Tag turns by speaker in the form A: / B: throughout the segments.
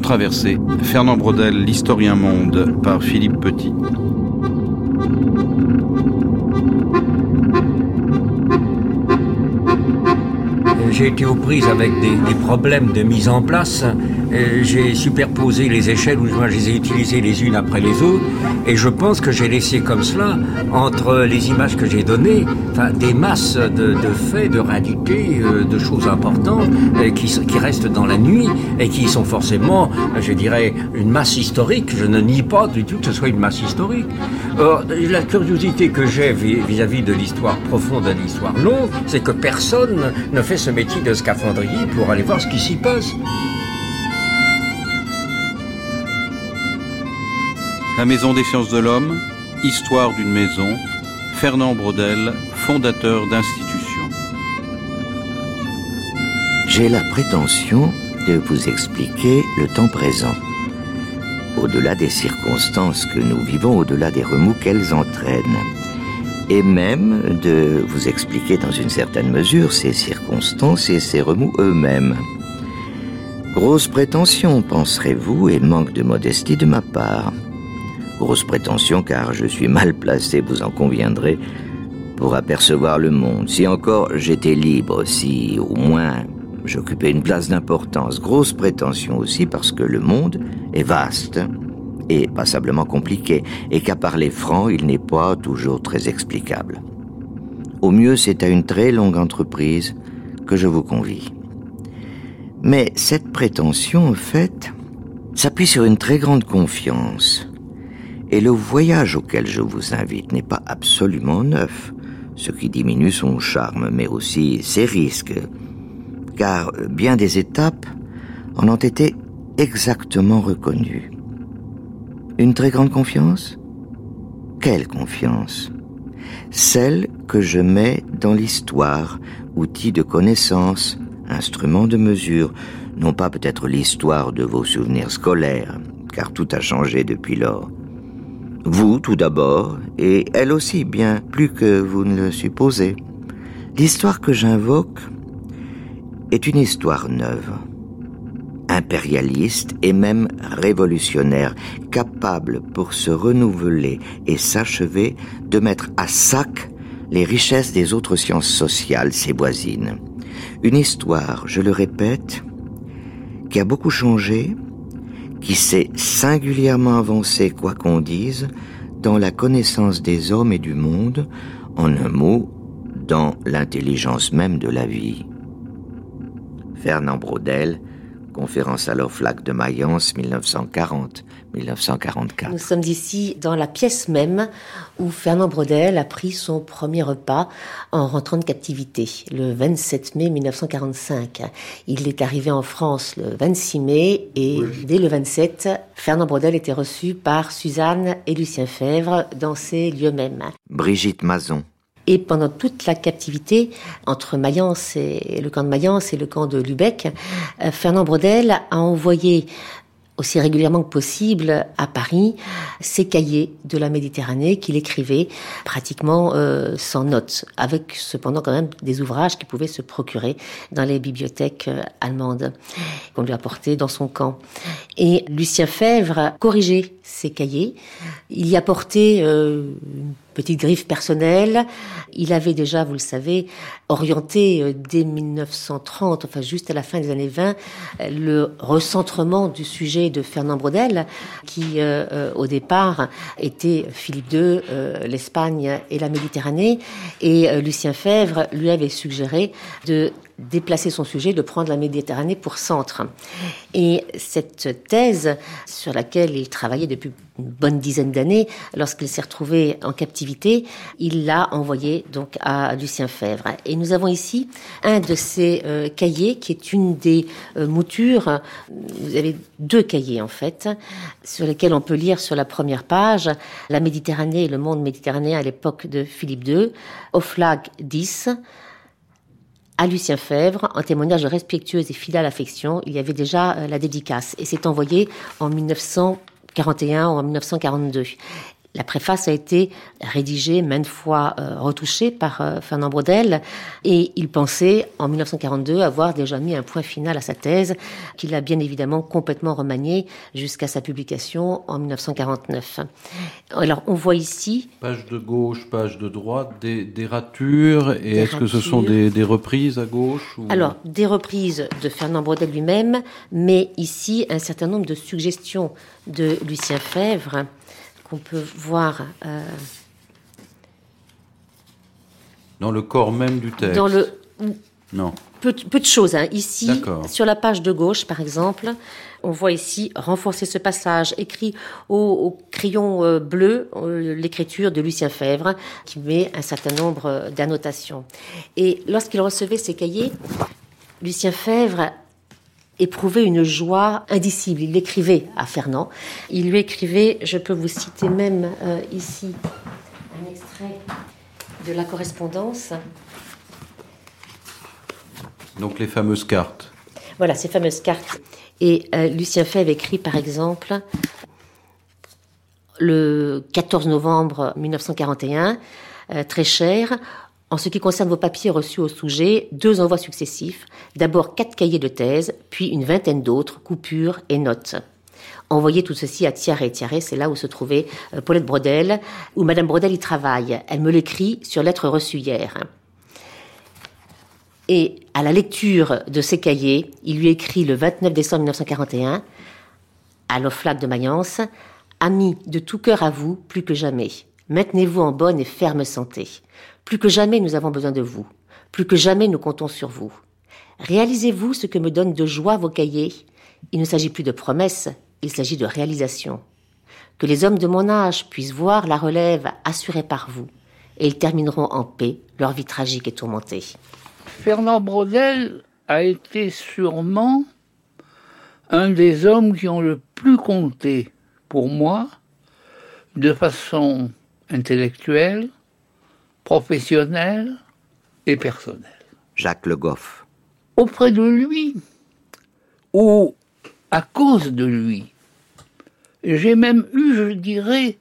A: Traversée, Fernand Brodel, l'historien monde, par Philippe Petit.
B: J'ai été aux prises avec des, problèmes de mise en place. J'ai superposé les échelles, ou je les ai utilisées les unes après les autres, et je pense que j'ai laissé comme cela, entre les images que j'ai données, des masses de, faits, de réalités, euh, de choses importantes, euh, qui, qui restent dans la nuit, et qui sont forcément, je dirais, une masse historique. Je ne nie pas du tout que ce soit une masse historique. Or, la curiosité que j'ai vis-à-vis de l'histoire profonde et de l'histoire longue, c'est que personne ne fait ce métier de scaphandrier pour aller voir ce qui s'y passe.
A: La Maison des sciences de l'homme, Histoire d'une maison, Fernand Brodel, fondateur d'institutions.
C: J'ai la prétention de vous expliquer le temps présent, au-delà des circonstances que nous vivons, au-delà des remous qu'elles entraînent et même de vous expliquer dans une certaine mesure ces circonstances et ces remous eux-mêmes. Grosse prétention, penserez-vous, et manque de modestie de ma part. Grosse prétention car je suis mal placé, vous en conviendrez, pour apercevoir le monde. Si encore j'étais libre, si au moins j'occupais une place d'importance. Grosse prétention aussi parce que le monde est vaste et passablement compliqué, et qu'à parler franc, il n'est pas toujours très explicable. Au mieux, c'est à une très longue entreprise que je vous convie. Mais cette prétention, en fait, s'appuie sur une très grande confiance. Et le voyage auquel je vous invite n'est pas absolument neuf, ce qui diminue son charme, mais aussi ses risques, car bien des étapes en ont été exactement reconnues. Une très grande confiance? Quelle confiance? Celle que je mets dans l'histoire, outil de connaissance, instrument de mesure, non pas peut-être l'histoire de vos souvenirs scolaires, car tout a changé depuis lors. Vous tout d'abord, et elle aussi bien plus que vous ne le supposez. L'histoire que j'invoque est une histoire neuve impérialiste et même révolutionnaire, capable pour se renouveler et s'achever de mettre à sac les richesses des autres sciences sociales, ses voisines. Une histoire, je le répète, qui a beaucoup changé, qui s'est singulièrement avancée, quoi qu'on dise, dans la connaissance des hommes et du monde, en un mot, dans l'intelligence même de la vie. Fernand Braudel, Conférence à l'Oflac de Mayence, 1940-1944.
D: Nous sommes ici dans la pièce même où Fernand Brodel a pris son premier repas en rentrant de captivité, le 27 mai 1945. Il est arrivé en France le 26 mai et dès le 27, Fernand Brodel était reçu par Suzanne et Lucien Fèvre dans ces lieux mêmes.
C: Brigitte Mazon.
D: Et pendant toute la captivité, entre Mayence et le camp de Mayence et le camp de Lubeck, euh, Fernand Brodel a envoyé aussi régulièrement que possible à Paris ses cahiers de la Méditerranée qu'il écrivait pratiquement euh, sans notes, avec cependant quand même des ouvrages qu'il pouvait se procurer dans les bibliothèques euh, allemandes qu'on lui apportait dans son camp. Et Lucien Fèvre corrigeait ses cahiers. Il y apportait euh, une petite griffe personnelle. Il avait déjà, vous le savez, orienté euh, dès 1930, enfin juste à la fin des années 20, le recentrement du sujet de Fernand Brodel, qui euh, au départ était Philippe II, l'Espagne et la Méditerranée. Et Lucien Fèvre lui avait suggéré de déplacer son sujet, de prendre la Méditerranée pour centre. Et cette thèse sur laquelle il travaillait depuis une bonne dizaine d'années, lorsqu'il s'est retrouvé en captivité, il l'a envoyé donc à Lucien Fèvre. Et nous avons ici un de ces euh, cahiers qui est une des euh, moutures. Vous avez deux cahiers en fait, sur lesquels on peut lire sur la première page la Méditerranée et le monde méditerranéen à l'époque de Philippe II, au flag 10 à Lucien Fèvre, en témoignage de respectueuse et fidèle affection. Il y avait déjà euh, la dédicace et c'est envoyé en 1941 ou en 1942. La préface a été rédigée, maintes fois euh, retouchée par euh, Fernand Braudel, et il pensait, en 1942, avoir déjà mis un point final à sa thèse, qu'il a bien évidemment complètement remanié jusqu'à sa publication en 1949. Alors, on voit ici...
A: Page de gauche, page de droite, des, ratures, et est-ce que ce sont des, reprises à gauche
D: Alors, des reprises de Fernand Braudel lui-même, mais ici, un certain nombre de suggestions de Lucien Fèvre, qu'on peut voir euh,
A: dans le corps même du texte.
D: Dans le
A: non.
D: Peu, de choses. Hein. Ici, sur la page de gauche, par exemple, on voit ici renforcer ce passage écrit au, crayon euh, bleu, euh, l'écriture de Lucien Fèvre, qui met un certain nombre d'annotations. Et lorsqu'il recevait ces cahiers, Lucien Fèvre éprouvait une joie indicible. Il l'écrivait à Fernand. Il lui écrivait, je peux vous citer même euh, ici un extrait de la correspondance.
A: Donc les fameuses cartes.
D: Voilà, ces fameuses cartes. Et euh, Lucien Fèvre écrit par exemple le 14 novembre 1941, euh, très cher, en ce qui concerne vos papiers reçus au sujet, deux envois successifs, d'abord quatre cahiers de thèse, puis une vingtaine d'autres, coupures et notes. Envoyez tout ceci à Thierry. Thierry, c'est là où se trouvait euh, Paulette Brodel, où Madame Brodel y travaille. Elle me l'écrit sur lettre reçue hier. Et à la lecture de ces cahiers, il lui écrit le 29 décembre 1941, à l'Oflac de Mayence, Ami de tout cœur à vous, plus que jamais. Maintenez-vous en bonne et ferme santé. Plus que jamais nous avons besoin de vous. Plus que jamais nous comptons sur vous. Réalisez-vous ce que me donne de joie vos cahiers. Il ne s'agit plus de promesses, il s'agit de réalisation. Que les hommes de mon âge puissent voir la relève assurée par vous, et ils termineront en paix leur vie tragique et tourmentée.
E: Fernand Braudel a été sûrement un des hommes qui ont le plus compté pour moi de façon intellectuelle, professionnel et personnel.
C: Jacques Le Goff.
E: Auprès de lui, ou à cause de lui, j'ai même eu, je dirais,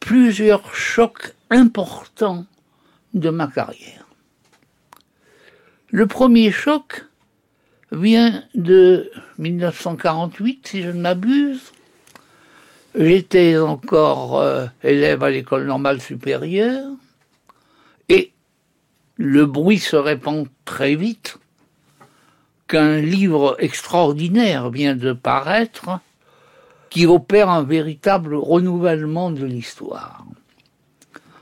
E: plusieurs chocs importants de ma carrière. Le premier choc vient de 1948, si je ne m'abuse. J'étais encore euh, élève à l'école normale supérieure. Le bruit se répand très vite qu'un livre extraordinaire vient de paraître qui opère un véritable renouvellement de l'histoire.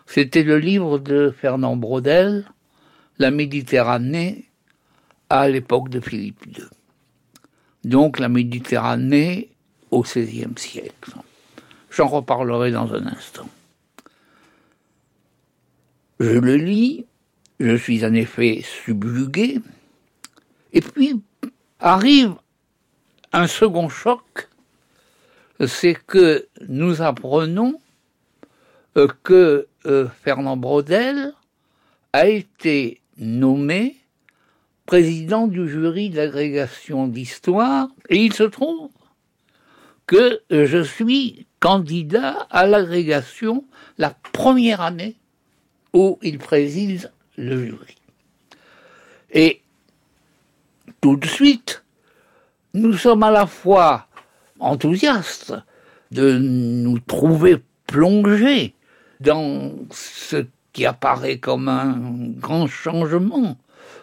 E: C'était le livre de Fernand Braudel, La Méditerranée à l'époque de Philippe II. Donc la Méditerranée au XVIe siècle. J'en reparlerai dans un instant. Je le lis, je suis en effet subjugué, et puis arrive un second choc, c'est que nous apprenons euh, que euh, Fernand Braudel a été nommé président du jury d'agrégation d'histoire, et il se trouve que je suis candidat à l'agrégation la première année où il préside le jury. Et tout de suite, nous sommes à la fois enthousiastes de nous trouver plongés dans ce qui apparaît comme un grand changement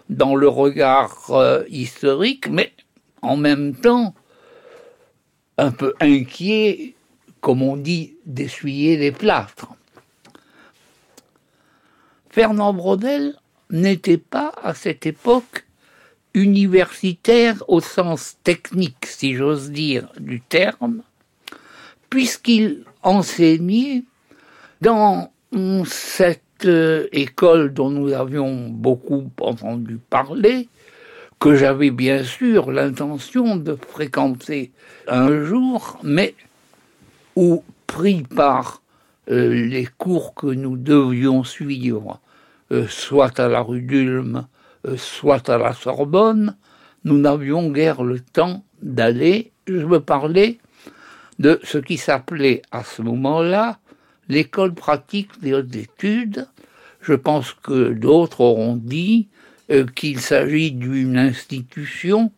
E: dans le regard euh, historique, mais en même temps un peu inquiets, comme on dit, d'essuyer les plâtres. Fernand Braudel n'était pas à cette époque universitaire au sens technique, si j'ose dire, du terme, puisqu'il enseignait dans cette euh, école dont nous avions beaucoup entendu parler, que j'avais bien sûr l'intention de fréquenter un jour, mais où, pris par euh, les cours que nous devions suivre euh, soit à la rue d'Ulm, euh, soit à la Sorbonne, nous n'avions guère le temps d'aller, je me parlais de ce qui s'appelait à ce moment-là l'école pratique des hautes études. Je pense que d'autres auront dit euh, qu'il s'agit d'une institution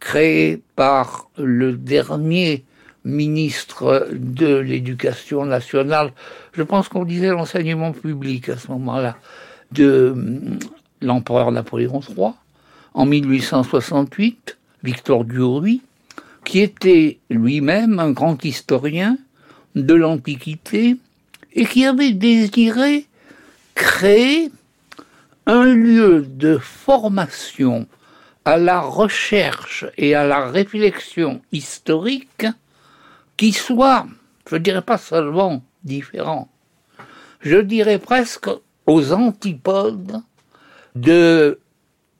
E: créée par le dernier ministre de l'Éducation nationale. Je pense qu'on disait l'enseignement public à ce moment-là de hum, l'empereur Napoléon III en 1868, Victor Duruy, qui était lui-même un grand historien de l'Antiquité et qui avait désiré créer un lieu de formation à la recherche et à la réflexion historique qui soit, je dirais pas seulement différent, je dirais presque aux antipodes de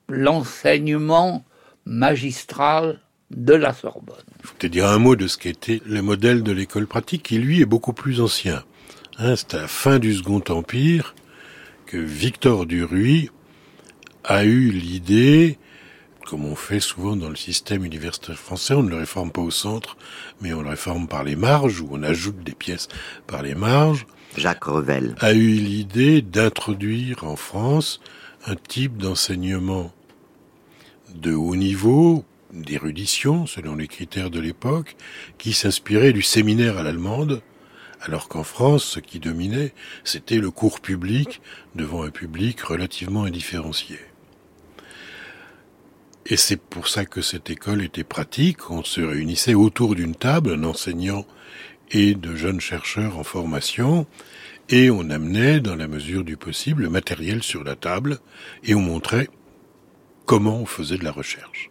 E: l'enseignement magistral de la Sorbonne.
F: Il faut peut-être dire un mot de ce qu'était le modèle de l'école pratique, qui lui est beaucoup plus ancien. Hein, c'est à la fin du Second Empire que Victor Duruy a eu l'idée, comme on fait souvent dans le système universitaire français, on ne le réforme pas au centre, mais on le réforme par les marges, ou on ajoute des pièces par les marges.
C: Jacques Revel
F: a eu l'idée d'introduire en France un type d'enseignement de haut niveau, d'érudition, selon les critères de l'époque, qui s'inspirait du séminaire à l'allemande, alors qu'en France, ce qui dominait, c'était le cours public devant un public relativement indifférencié. Et c'est pour ça que cette école était pratique. On se réunissait autour d'une table, un enseignant et de jeunes chercheurs en formation, et on amenait, dans la mesure du possible, le matériel sur la table, et on montrait comment on faisait de la recherche.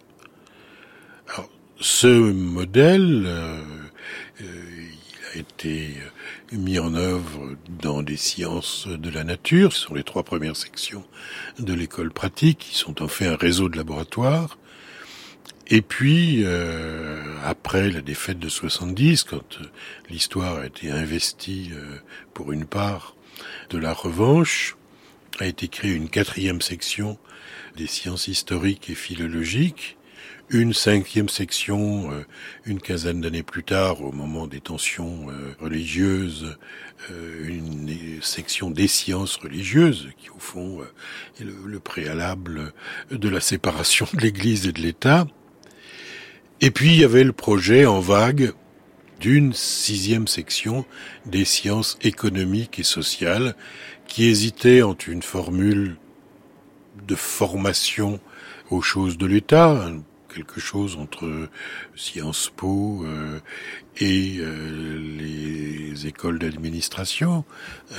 F: Alors, ce modèle, euh, euh, il a été mis en œuvre dans des sciences de la nature, ce sont les trois premières sections de l'école pratique, qui sont en fait un réseau de laboratoires. Et puis, euh, après la défaite de 70, quand l'histoire a été investie pour une part de la revanche, a été créée une quatrième section des sciences historiques et philologiques, une cinquième section euh, une quinzaine d'années plus tard, au moment des tensions euh, religieuses, euh, une section des sciences religieuses, qui au fond est le, le préalable de la séparation de l'Église et de l'État. Et puis il y avait le projet en vague d'une sixième section des sciences économiques et sociales, qui hésitait entre une formule de formation aux choses de l'État, quelque chose entre Sciences Po euh, et euh, les écoles d'administration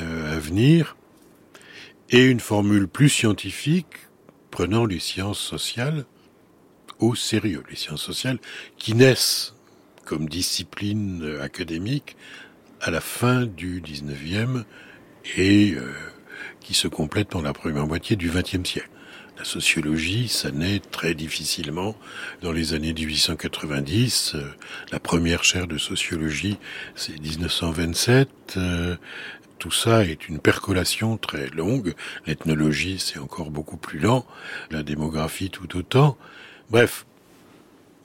F: euh, à venir, et une formule plus scientifique prenant les sciences sociales au sérieux, les sciences sociales qui naissent comme discipline académique à la fin du 19e et qui se complète pendant la première moitié du XXe siècle. La sociologie, ça naît très difficilement dans les années 1890. Euh, la première chaire de sociologie, c'est 1927. Euh, tout ça est une percolation très longue. L'ethnologie, c'est encore beaucoup plus lent. La démographie, tout autant. Bref,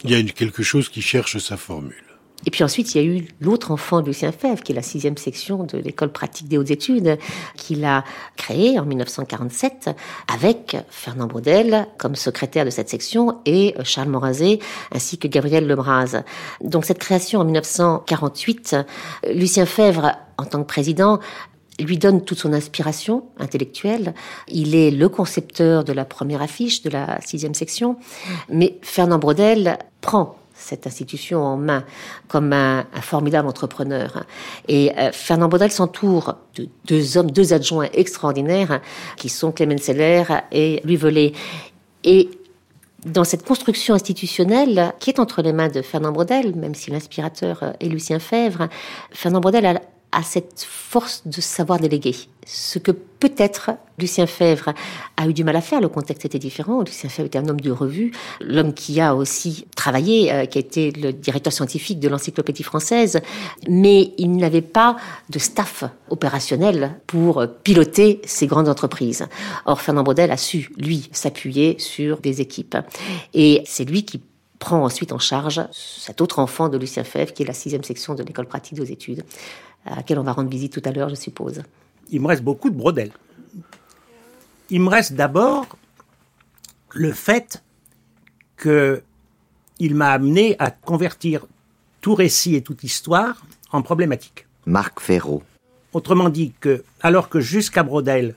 F: il y a quelque chose qui cherche sa formule.
D: Et puis ensuite, il y a eu l'autre enfant de Lucien Fèvre, qui est la sixième section de l'école pratique des hautes études, qu'il a créée en 1947 avec Fernand Braudel comme secrétaire de cette section et Charles Morazet ainsi que Gabriel Lebras. Donc cette création en 1948, Lucien Fèvre, en tant que président, lui donne toute son inspiration intellectuelle. Il est le concepteur de la première affiche de la sixième section, mais Fernand Braudel prend cette institution en main comme un, formidable entrepreneur. Et euh, Fernand Baudel s'entoure de deux hommes, deux adjoints extraordinaires qui sont Clément Seller et Louis Velay. Et dans cette construction institutionnelle qui est entre les mains de Fernand Braudel, même si l'inspirateur est Lucien Fèvre, Fernand Braudel a à cette force de savoir déléguer. Ce que peut-être Lucien Fèvre a eu du mal à faire, le contexte était différent. Lucien Fèvre était un homme de revue, l'homme qui a aussi travaillé, euh, qui a été le directeur scientifique de l'encyclopédie française, mais il n'avait pas de staff opérationnel pour piloter ces grandes entreprises. Or, Fernand Braudel a su, lui, s'appuyer sur des équipes. Et c'est lui qui prend ensuite en charge cet autre enfant de Lucien Fèvre, qui est la sixième section de l'école pratique aux études, à laquelle on va rendre visite tout à l'heure, je suppose.
G: Il me reste beaucoup de brodel. Il me reste d'abord le fait qu'il m'a amené à convertir tout récit et toute histoire en problématique.
C: Marc Ferraud.
G: Autrement dit que, alors que jusqu'à Brodel,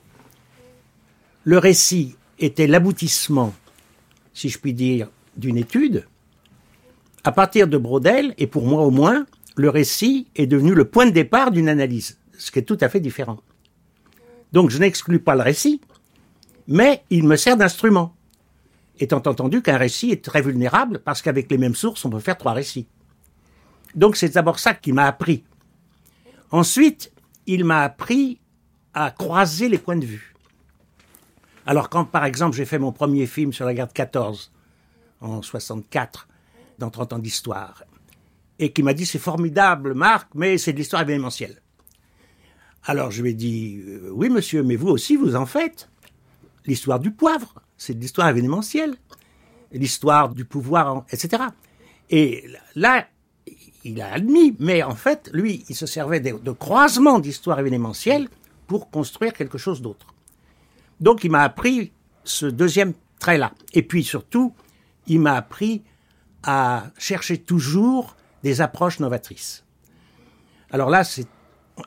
G: le récit était l'aboutissement, si je puis dire, d'une étude, à partir de Brodel, et pour moi au moins, le récit est devenu le point de départ d'une analyse, ce qui est tout à fait différent. Donc je n'exclus pas le récit, mais il me sert d'instrument, étant entendu qu'un récit est très vulnérable parce qu'avec les mêmes sources, on peut faire trois récits. Donc c'est d'abord ça qui m'a appris. Ensuite, il m'a appris à croiser les points de vue. Alors quand par exemple j'ai fait mon premier film sur la guerre de 14 en 64 dans 30 ans d'histoire et qui m'a dit c'est formidable Marc mais c'est de l'histoire événementielle. Alors je lui ai dit euh, oui monsieur mais vous aussi vous en faites. L'histoire du poivre, c'est de l'histoire événementielle. L'histoire du pouvoir, etc. Et là, il a admis, mais en fait, lui, il se servait de, de croisement d'histoire événementielle pour construire quelque chose d'autre. Donc, il m'a appris ce deuxième trait-là. Et puis, surtout, il m'a appris à chercher toujours des approches novatrices. Alors là, c'est,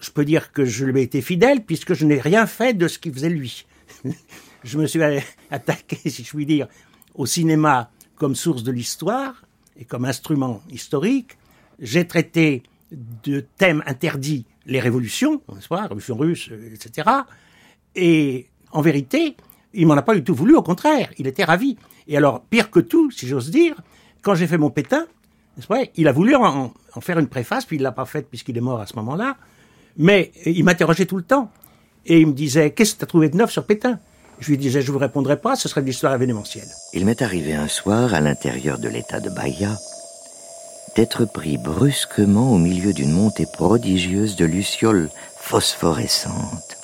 G: je peux dire que je lui ai été fidèle puisque je n'ai rien fait de ce qu'il faisait lui. je me suis attaqué, si je puis dire, au cinéma comme source de l'histoire et comme instrument historique j'ai traité de thèmes interdits les révolutions, n'est-ce pas, révolution russe, etc. Et en vérité, il m'en a pas du tout voulu, au contraire, il était ravi. Et alors, pire que tout, si j'ose dire, quand j'ai fait mon pétain, pas, il a voulu en, faire une préface, puis il l'a pas faite puisqu'il est mort à ce moment-là. Mais il m'interrogeait tout le temps. Et il me disait, qu'est-ce que tu as trouvé de neuf sur Pétain? Je lui disais, je vous répondrai pas, ce serait de l'histoire événementielle.
C: Il m'est arrivé un soir, à l'intérieur de l'état de Bahia, d'être pris brusquement au milieu d'une montée prodigieuse de lucioles phosphorescentes.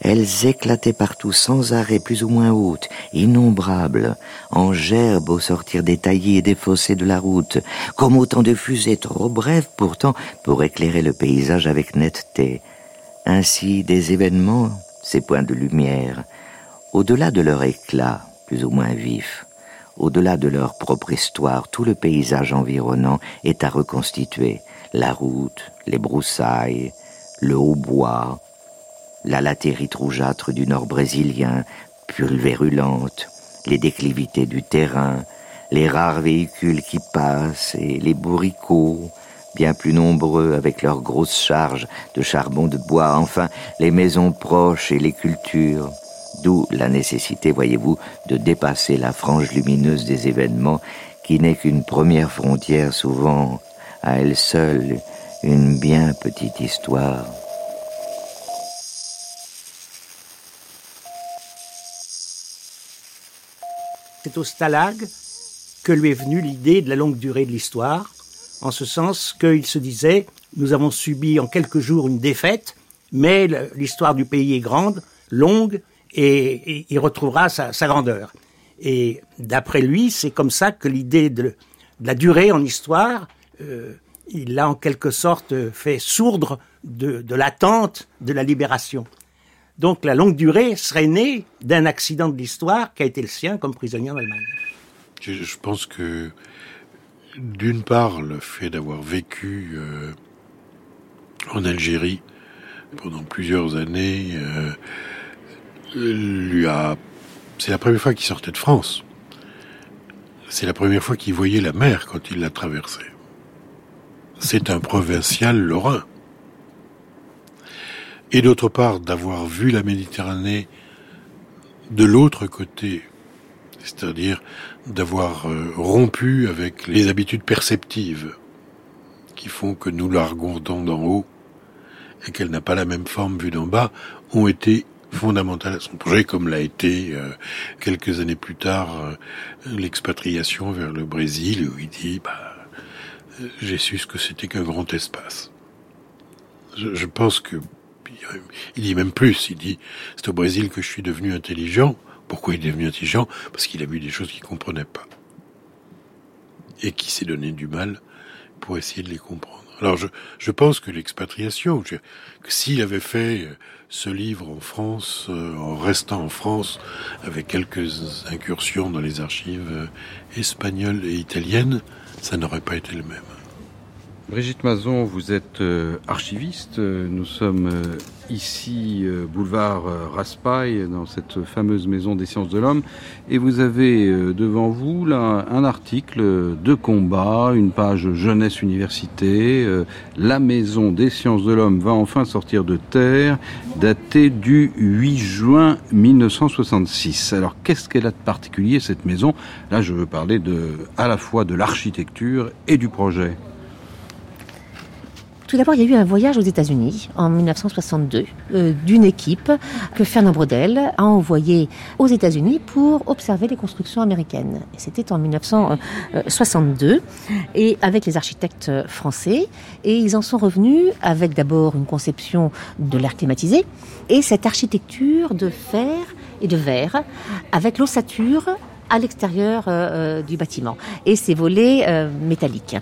C: Elles éclataient partout sans arrêt, plus ou moins hautes, innombrables, en gerbes au sortir des taillis et des fossés de la route, comme autant de fusées trop brèves pourtant pour éclairer le paysage avec netteté. Ainsi, des événements, ces points de lumière, au-delà de leur éclat, plus ou moins vif, au-delà de leur propre histoire, tout le paysage environnant est à reconstituer. La route, les broussailles, le hautbois, la latérite rougeâtre du nord brésilien, pulvérulente, les déclivités du terrain, les rares véhicules qui passent et les bourricots, bien plus nombreux avec leurs grosses charges de charbon de bois, enfin les maisons proches et les cultures. D'où la nécessité, voyez-vous, de dépasser la frange lumineuse des événements qui n'est qu'une première frontière souvent à elle seule une bien petite histoire.
G: C'est au Stalag que lui est venue l'idée de la longue durée de l'histoire, en ce sens qu'il se disait, nous avons subi en quelques jours une défaite, mais l'histoire du pays est grande, longue, et, il retrouvera sa, grandeur. Et d'après lui, c'est comme ça que l'idée de, la durée en histoire, euh, il l'a en quelque sorte fait sourdre de, l'attente de la libération. Donc la longue durée serait née d'un accident de l'histoire qui a été le sien comme prisonnier en Allemagne.
F: Je, pense que d'une part, le fait d'avoir vécu euh, en Algérie pendant plusieurs années, euh, lui a. C'est la première fois qu'il sortait de France. C'est la première fois qu'il voyait la mer quand il la traversait. C'est un provincial lorrain. Et d'autre part, d'avoir vu la Méditerranée de l'autre côté, c'est-à-dire d'avoir euh, rompu avec les habitudes perceptives qui font que nous la regardons d'en haut et qu'elle n'a pas la même forme vue d'en bas, ont été fondamentale à son projet, comme l'a été euh, quelques années plus tard euh, l'expatriation vers le Brésil, où il dit bah, euh, j'ai su ce que c'était qu'un grand espace. Je, je, pense que il dit même plus. Il dit c'est au Brésil que je suis devenu intelligent. Pourquoi il est devenu intelligent? Parce qu'il a vu des choses qu'il comprenait pas. et qui s'est donné du mal pour essayer de les comprendre. Alors je, je pense que l'expatriation, que s'il avait fait euh, ce livre en France, euh, en restant en France, avec quelques incursions dans les archives euh, espagnoles et italiennes, ça n'aurait pas été le même.
A: Brigitte Mazon, vous êtes euh, archiviste. Nous sommes euh, ici, euh, boulevard Raspail, dans cette fameuse maison des sciences de l'homme. Et vous avez devant vous là un article de combat, une page jeunesse université. La maison des sciences de l'homme va enfin sortir de terre, datée du 8 juin 1966. Alors qu'est-ce qu'elle a de particulier cette maison? Là, je veux parler de, à la fois de l'architecture et du projet.
D: Tout d'abord, il y a eu un voyage aux États-Unis en 1962 euh, d'une équipe que Fernand Brodel a envoyé aux États-Unis pour observer les constructions américaines. C'était en 1962 et avec les architectes français. Et ils en sont revenus avec d'abord une conception de l'air climatisé et cette architecture de fer et de verre avec l'ossature à l'extérieur euh, euh, du bâtiment et ses volets métalliques.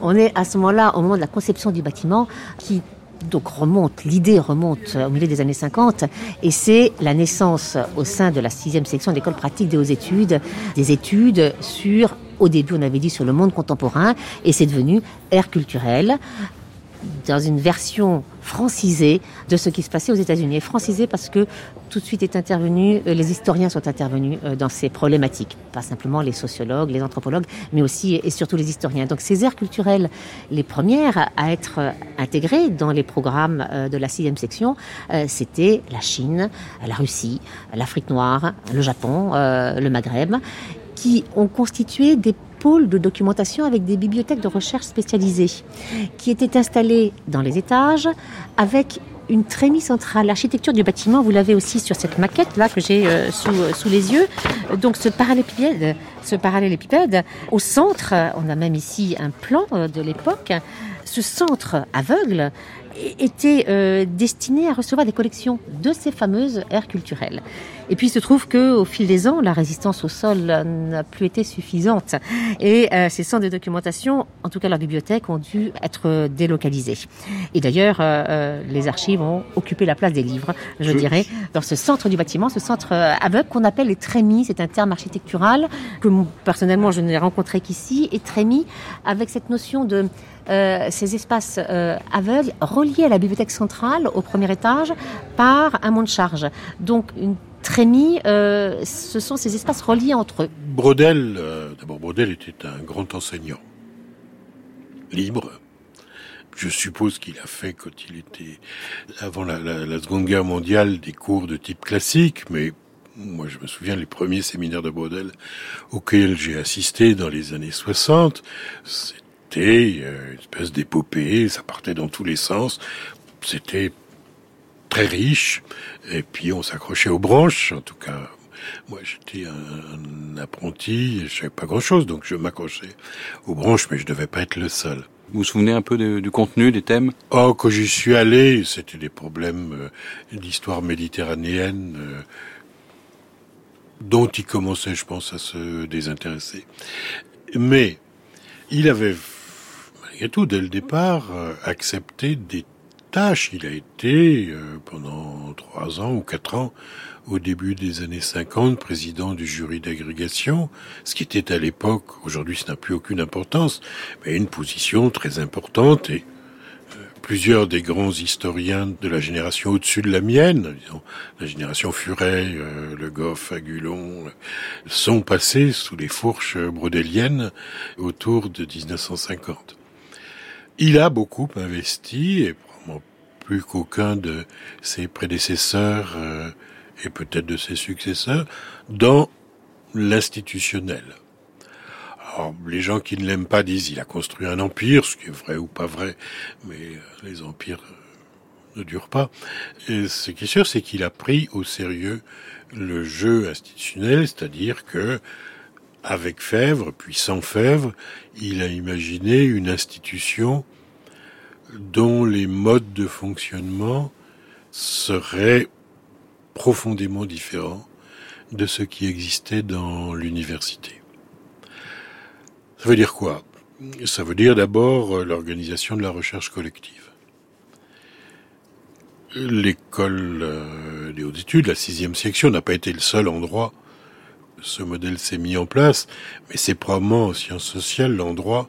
D: On est à ce moment-là, au moment de la conception du bâtiment, qui donc remonte, l'idée remonte au milieu des années 50, et c'est la naissance au sein de la sixième section d'école pratique des hautes études, des études sur, au début on avait dit sur le monde contemporain, et c'est devenu air culturel, dans une version francisée de ce qui se passait aux États-Unis. francisée parce que tout de suite est intervenu, euh, les historiens sont intervenus euh, dans ces problématiques, pas simplement les sociologues, les anthropologues, mais aussi et surtout les historiens. Donc ces aires culturelles, les premières à être euh, intégrées dans les programmes de la sixième section, c'était la Chine, la Russie, l'Afrique noire, le Japon, le Maghreb, qui ont constitué des de documentation avec des bibliothèques de recherche spécialisées qui étaient installées dans les étages avec une trémie centrale. L'architecture du bâtiment, vous l'avez aussi sur cette maquette là que j'ai euh, sous, euh, sous les yeux. Donc ce parallélépipède, ce parallélépipède, au centre, on a même ici un plan euh, de l'époque. Ce centre aveugle était euh, destiné à recevoir des collections de ces fameuses aires culturelles. Et puis il se trouve que au fil des ans, la résistance au sol n'a plus été suffisante et euh, ces centres de documentation, en tout cas leur bibliothèque, ont dû être délocalisés. Et d'ailleurs, euh, les archives ont occupé la place des livres, je, dirais, dans ce centre du bâtiment, ce centre aveugle qu'on appelle les trémies. C'est un terme architectural que personnellement je n'ai rencontré qu'ici. Et trémies avec cette notion de euh, ces espaces euh, aveugles reliés à la bibliothèque centrale au premier étage par un monte-charge. Donc une trémie, euh, ce sont ces espaces reliés entre eux.
F: Brodel, d'abord Brodel était un grand enseignant, libre. Je suppose qu'il a fait quand il était avant la, la, Seconde Guerre mondiale des cours de type classique, mais moi, je me souviens les premiers séminaires de Brodel auxquels j'ai assisté dans les années 60 c'était une espèce d'épopée, ça partait dans tous les sens. C'était très riche, et puis on s'accrochait aux branches, en tout cas. Moi, j'étais un, apprenti, je savais pas grand-chose, donc je m'accrochais aux branches, mais je devais pas être le seul.
A: Vous vous souvenez un peu du contenu, des thèmes?
F: Oh, quand j'y suis allé, c'était des problèmes euh, d'histoire méditerranéenne euh, dont il commençait, je pense, à se désintéresser. Mais il avait a tout, dès le départ, euh, accepté des tâches. Il a été, euh, pendant trois ans ou quatre ans, au début des années 50, président du jury d'agrégation, ce qui était à l'époque, aujourd'hui ça n'a plus aucune importance, mais une position très importante et euh, plusieurs des grands historiens de la génération au-dessus de la mienne, disons, la génération Furet, Le Goff, Agulon, sont passés sous les fourches brodéliennes autour de 1950. Il a beaucoup investi, et probablement plus qu'aucun de ses prédécesseurs euh, et peut-être de ses successeurs, dans l'institutionnel. Alors, les gens qui ne l'aiment pas disent il a construit un empire, ce qui est vrai ou pas vrai, mais euh, les empires euh, ne durent pas. Et ce qui est sûr, c'est qu'il a pris au sérieux le jeu institutionnel, c'est-à-dire que avec Fèvre, puis sans Fèvre, il a imaginé une institution dont les modes de fonctionnement seraient profondément différents de ce qui existait dans l'université. Ça veut dire quoi? Ça veut dire d'abord l'organisation de la recherche collective l'école euh, des hautes études, la sixième section, n'a pas été le seul endroit ce modèle s'est mis en place, mais c'est probablement en sciences sociales l'endroit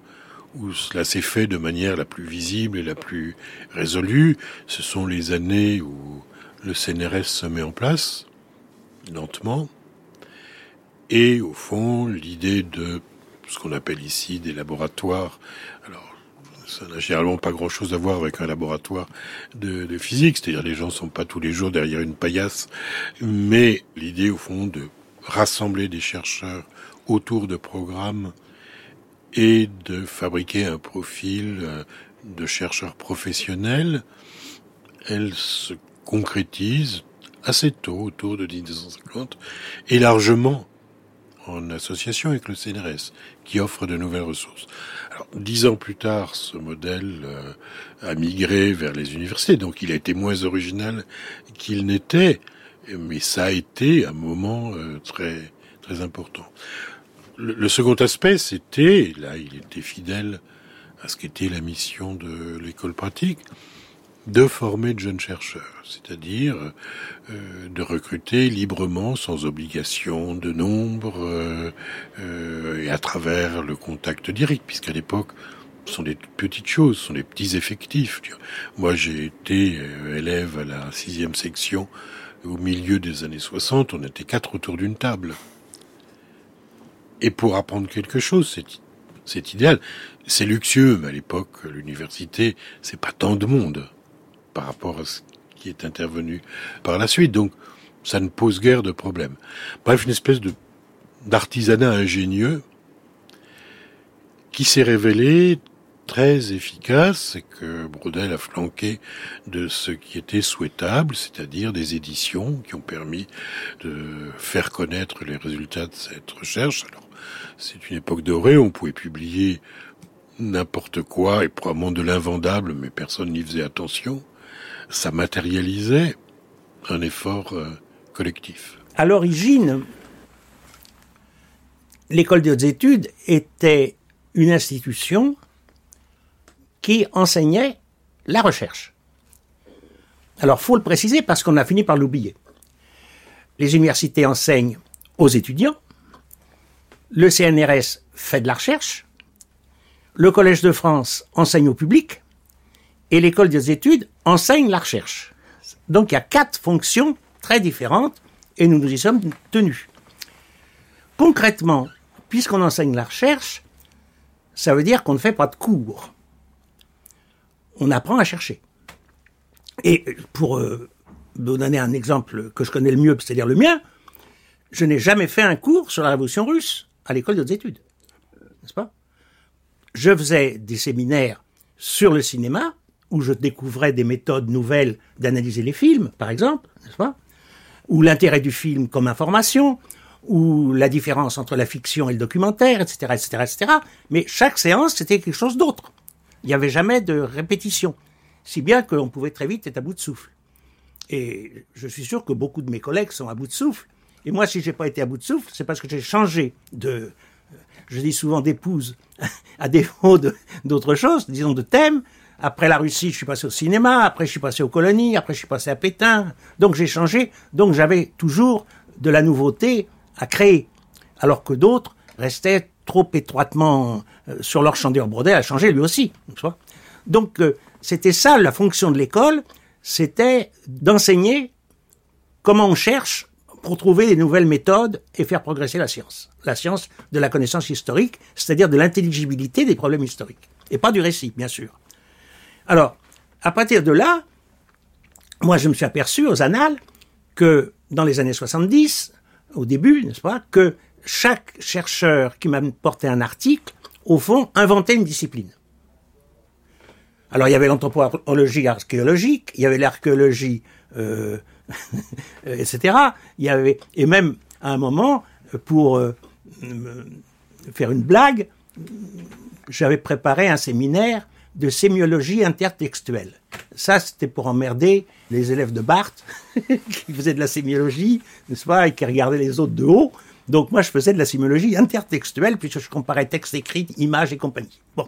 F: où cela s'est fait de manière la plus visible et la plus résolue. Ce sont les années où le CNRS se met en place, lentement, et au fond, l'idée de ce qu'on appelle ici des laboratoires. Alors, ça n'a généralement pas grand-chose à voir avec un laboratoire de, de physique, c'est-à-dire les gens sont pas tous les jours derrière une paillasse, mais l'idée au fond de rassembler des chercheurs autour de programmes et de fabriquer un profil euh, de chercheurs professionnels, elle se concrétise assez tôt, autour de 1950, et largement en association avec le CNRS, qui offre de nouvelles ressources. Dix ans plus tard, ce modèle euh, a migré vers les universités, donc il a été moins original qu'il n'était, mais ça a été un moment euh, très très important. Le, le second aspect, c'était, là, il était fidèle à ce qu'était la mission de l'école pratique, de former de jeunes chercheurs, c'est-à-dire euh, de recruter librement, sans obligation de nombre, euh, euh, et à travers le contact direct, puisqu'à l'époque, ce sont des petites choses, ce sont des petits effectifs. Moi, j'ai été élève à la sixième section au milieu des années 60, on était quatre autour d'une table. Et pour apprendre quelque chose, c'est idéal. C'est luxueux, mais à l'époque, l'université, c'est pas tant de monde par rapport à ce qui est intervenu par la suite. Donc, ça ne pose guère de problème. Bref, une espèce de d'artisanat ingénieux qui s'est révélé très efficace et que Brodel a flanqué de ce qui était souhaitable, c'est-à-dire des éditions qui ont permis de faire connaître les résultats de cette recherche. Alors, c'est une époque dorée, on pouvait publier n'importe quoi et probablement de l'invendable, mais personne n'y faisait attention ça matérialisait un effort euh, collectif.
G: À l'origine, l'école des hautes études était une institution qui enseignait la recherche. Alors, faut le préciser parce qu'on a fini par l'oublier. Les universités enseignent aux étudiants, le CNRS fait de la recherche, le Collège de France enseigne au public, et l'école des études enseigne la recherche. Donc il y a quatre fonctions très différentes et nous nous y sommes tenus. Concrètement, puisqu'on enseigne la recherche, ça veut dire qu'on ne fait pas de cours. On apprend à chercher. Et pour euh, donner un exemple que je connais le mieux, c'est-à-dire le mien, je n'ai jamais fait un cours sur la révolution russe à l'école des études. N'est-ce pas? Je faisais des séminaires sur le cinéma où je découvrais des méthodes nouvelles d'analyser les films, par exemple, n'est-ce pas? Ou l'intérêt du film comme information, ou la différence entre la fiction et le documentaire, etc., etc., etc. Mais chaque séance, c'était quelque chose d'autre. Il n'y avait jamais de répétition. Si bien que l'on pouvait très vite être à bout de souffle. Et je suis sûr que beaucoup de mes collègues sont à bout de souffle. Et moi, si j'ai pas été à bout de souffle, c'est parce que j'ai changé de, je dis souvent d'épouse, à défaut d'autre chose, disons de thème, après la Russie, je suis passé au cinéma, après je suis passé aux colonies, après je suis passé à Pétain. Donc j'ai changé, donc j'avais toujours de la nouveauté à créer. Alors que d'autres restaient trop étroitement euh, sur leur chandeur Brodel à changer lui aussi. Donc euh, c'était ça la fonction de l'école, c'était d'enseigner comment on cherche pour trouver des nouvelles méthodes et faire progresser la science. La science de la connaissance historique, c'est-à-dire de l'intelligibilité des problèmes historiques. Et pas du récit, bien sûr. Alors, à partir de là, moi je me suis aperçu aux annales que dans les années 70, au début, n'est-ce pas, que chaque chercheur qui m'apportait un article, au fond, inventait une discipline. Alors il y avait l'anthropologie archéologique, il y avait l'archéologie, euh, etc. Il y avait et même à un moment, pour euh, faire une blague, j'avais préparé un séminaire de sémiologie intertextuelle. Ça, c'était pour emmerder les élèves de Barthes, qui faisaient de la sémiologie, n'est-ce pas, et qui regardaient les autres de haut. Donc moi, je faisais de la sémiologie intertextuelle, puisque je comparais texte écrit, images et compagnie. Bon.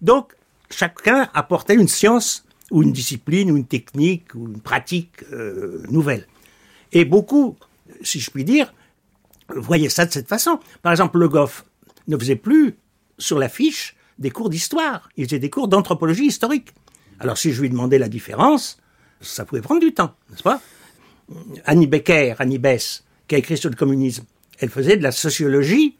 G: Donc, chacun apportait une science ou une discipline ou une technique ou une pratique euh, nouvelle. Et beaucoup, si je puis dire, voyaient ça de cette façon. Par exemple, Le Goff ne faisait plus sur l'affiche des cours d'histoire, il faisait des cours d'anthropologie historique. Alors si je lui demandais la différence, ça pouvait prendre du temps, n'est-ce pas? Annie Becker, Annie Bess, qui a écrit sur le communisme, elle faisait de la sociologie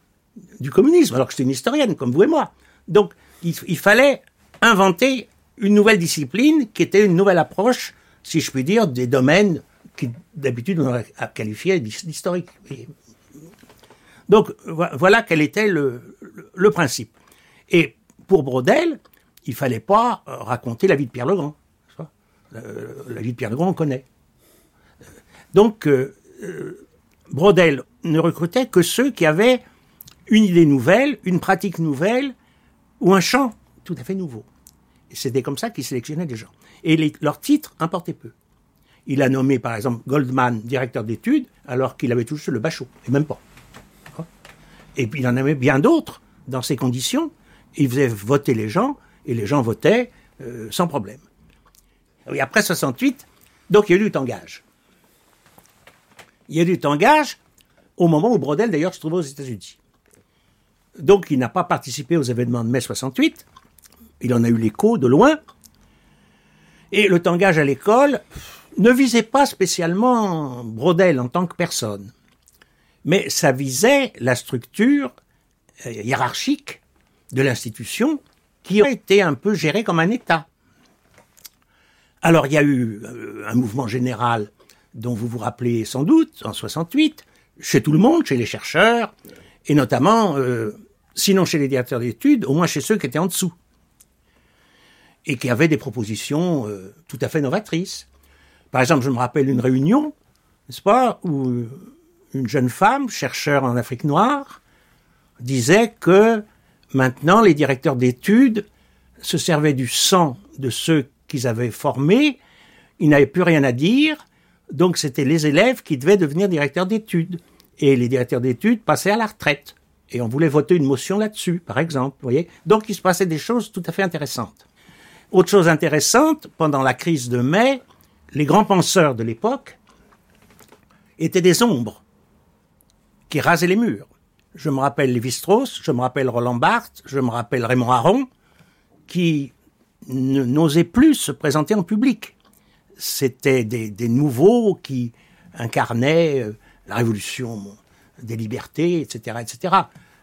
G: du communisme, alors que c'est une historienne, comme vous et moi. Donc, il, fallait inventer une nouvelle discipline qui était une nouvelle approche, si je puis dire, des domaines qui d'habitude on aurait qualifié d'historiques. Donc voilà quel était le, principe. Et pour Brodel, il fallait pas raconter la vie de Pierre le Grand. Euh, la vie de Pierre le Grand, on connaît. Donc euh, euh, Brodel ne recrutait que ceux qui avaient une idée nouvelle, une pratique nouvelle ou un champ tout à fait nouveau. C'était comme ça qu'il sélectionnait des gens. Et les, leurs titres importaient peu. Il a nommé, par exemple, Goldman directeur d'études, alors qu'il avait toujours le bachot, et même pas. Et puis il en avait bien d'autres dans ces conditions. Il faisait voter les gens, et les gens votaient euh, sans problème. Et après 68, donc il y a eu du tangage. Il y a eu du tangage au moment où Brodel, d'ailleurs, se trouvait aux États-Unis. Donc il n'a pas participé aux événements de mai 68, il en a eu l'écho de loin. Et le tangage à l'école ne visait pas spécialement Brodel en tant que personne, mais ça visait la structure euh, hiérarchique de l'institution qui a été un peu gérée comme un État. Alors il y a eu euh, un mouvement général dont vous vous rappelez sans doute en 68, chez tout le monde, chez les chercheurs, et notamment, euh, sinon chez les directeurs d'études, au moins chez ceux qui étaient en dessous et qui avait des propositions euh, tout à fait novatrices. Par exemple, je me rappelle une réunion, n'est-ce pas, où euh, une jeune femme, chercheur en Afrique noire, disait que maintenant les directeurs d'études se servaient du sang de ceux qu'ils avaient formés, ils n'avaient plus rien à dire, donc c'était les élèves qui devaient devenir directeurs d'études. Et les directeurs d'études passaient à la retraite. Et on voulait voter une motion là-dessus, par exemple. Donc il se passait des choses tout à fait intéressantes. Autre chose intéressante, pendant la crise de mai, les grands penseurs de l'époque étaient des ombres qui rasaient les murs. Je me rappelle Lévi-Strauss, je me rappelle Roland Barthes, je me rappelle Raymond Aron, qui n'osaient plus se présenter en public. C'était des, nouveaux qui incarnaient euh, la révolution des libertés, etc., etc.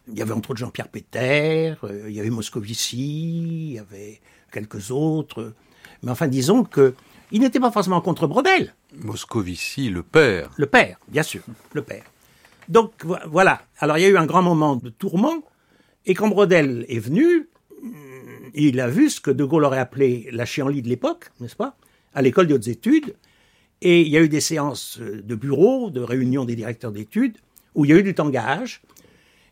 G: Il y avait entre autres Jean-Pierre Péter, euh, il y avait Moscovici, il y avait quelques autres. Mais enfin, disons que il n'était pas forcément contre Brodel.
A: Moscovici, le père.
G: Le père, bien sûr, le père. Donc voilà. Alors il y a eu un grand moment de tourment, et quand Brodel est venu, il a vu ce que De Gaulle aurait appelé la chienlit de l'époque, n'est-ce pas, à l'école des hautes études, et il y a eu des séances de bureau, de réunions des directeurs d'études, où il y a eu du tangage,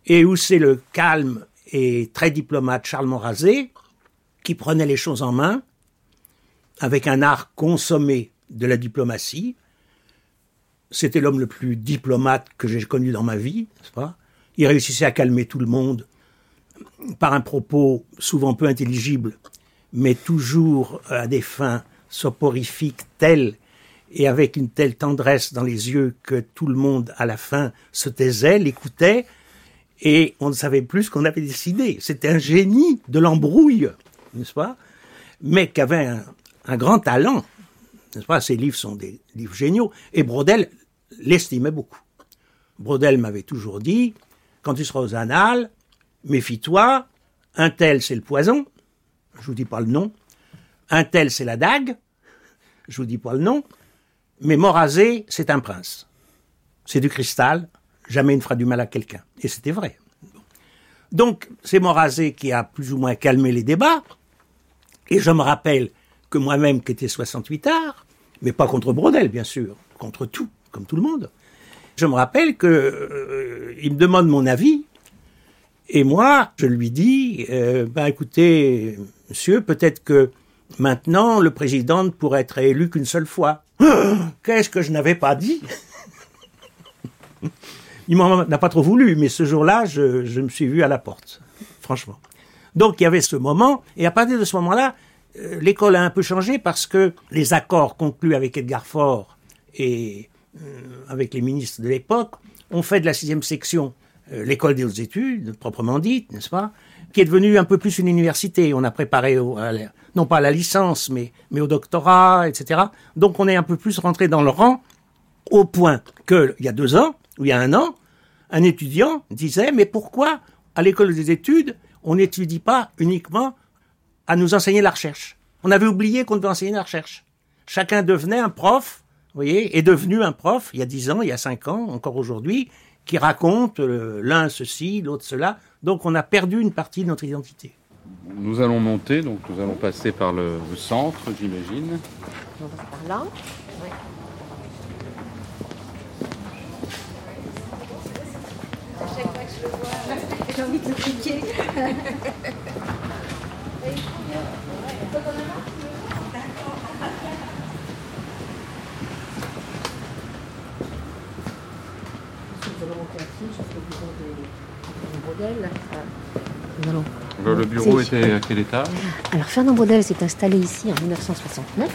G: et où c'est le calme et très diplomate Charles Monrazé qui prenait les choses en main, avec un art consommé de la diplomatie. C'était l'homme le plus diplomate que j'ai connu dans ma vie, n'est-ce pas? Il réussissait à calmer tout le monde par un propos souvent peu intelligible, mais toujours à des fins soporifiques telles et avec une telle tendresse dans les yeux que tout le monde, à la fin, se taisait, l'écoutait, et on ne savait plus ce qu'on avait décidé. C'était un génie de l'embrouille n'est-ce pas? Mais qui avait un, grand talent, n'est-ce pas? Ses livres sont des livres géniaux. Et Brodel l'estimait beaucoup. Brodel m'avait toujours dit, quand tu seras aux annales, méfie-toi, un tel c'est le poison, je vous dis pas le nom, un tel c'est la dague, je vous dis pas le nom, mais Morazé c'est un prince. C'est du cristal, jamais il ne fera du mal à quelqu'un. Et c'était vrai. Donc, c'est Morazé qui a plus ou moins calmé les débats, et je me rappelle que moi-même, qui étais 68 arts, mais pas contre Brodel, bien sûr, contre tout, comme tout le monde, je me rappelle que euh, me demande mon avis, et moi, je lui dis, euh, ben écoutez, monsieur, peut-être que maintenant, le président ne pourrait être élu qu'une seule fois. Qu'est-ce que je n'avais pas dit? Il m'en a pas trop voulu, mais ce jour-là, je, je me suis vu à la porte, franchement. Donc il y avait ce moment, et à partir de ce moment-là, euh, l'école a un peu changé parce que les accords conclus avec Edgar Faure et euh, avec les ministres de l'époque ont fait de la sixième section euh, l'école des hautes études, proprement dite, n'est-ce pas, qui est devenue un peu plus une université. On a préparé, non pas la licence, mais, au doctorat, etc. Donc on est un peu plus rentré dans le rang, au point que, il y a deux ans, ou il y a un an, un étudiant disait, mais pourquoi, à l'école des études, on n'étudie pas uniquement à nous enseigner la recherche? On avait oublié qu'on devait enseigner la recherche. Chacun devenait un prof, vous voyez, est devenu un prof, il y a dix ans, il y a cinq ans, encore aujourd'hui, qui raconte euh, l'un ceci, l'autre cela. Donc on a perdu une partie de notre identité.
A: Nous allons monter, donc nous allons passer par le, le centre, j'imagine.
D: On va par là.
H: J'ai envie de le cliquer.
D: Nous allons
A: Le, le bureau
D: C'est-
A: était à quel étage
D: Alors Fernand Braudel s'est installé ici en 1969,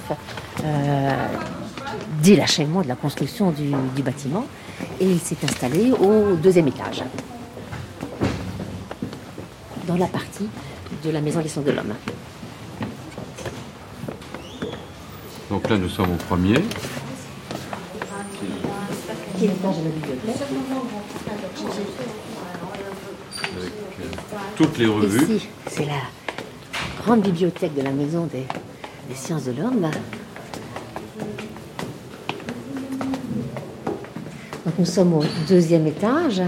D: euh, dès l'achèvement de la construction du, du bâtiment, et il s'est installé au deuxième étage, dans la partie de la maison des sciences de l'homme.
A: Donc là, nous sommes au premier.
D: Qui est l'étage de la bibliothèque.
A: Avec euh, toutes les revues.
D: Ici, c'est la grande bibliothèque de la maison des, des sciences de l'homme. Donc nous sommes au deuxième étage.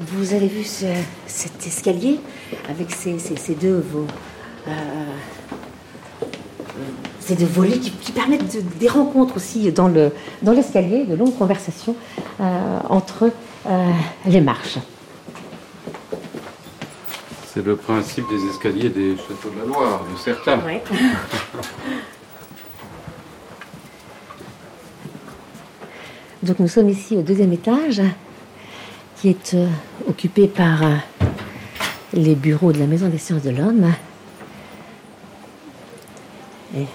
D: Vous avez vu ce- cet escalier avec ces, ces- ces deux vo- euh, ces deux volets qui, qui permettent de- des rencontres aussi dans le dans l'escalier, de longues conversations euh, entre euh, les marches.
A: C'est le principe des escaliers des châteaux de la Loire, de certains.
D: Ouais. Donc nous sommes ici au deuxième étage, qui est euh, occupé par euh, les bureaux de la Maison des sciences de l'homme. Et...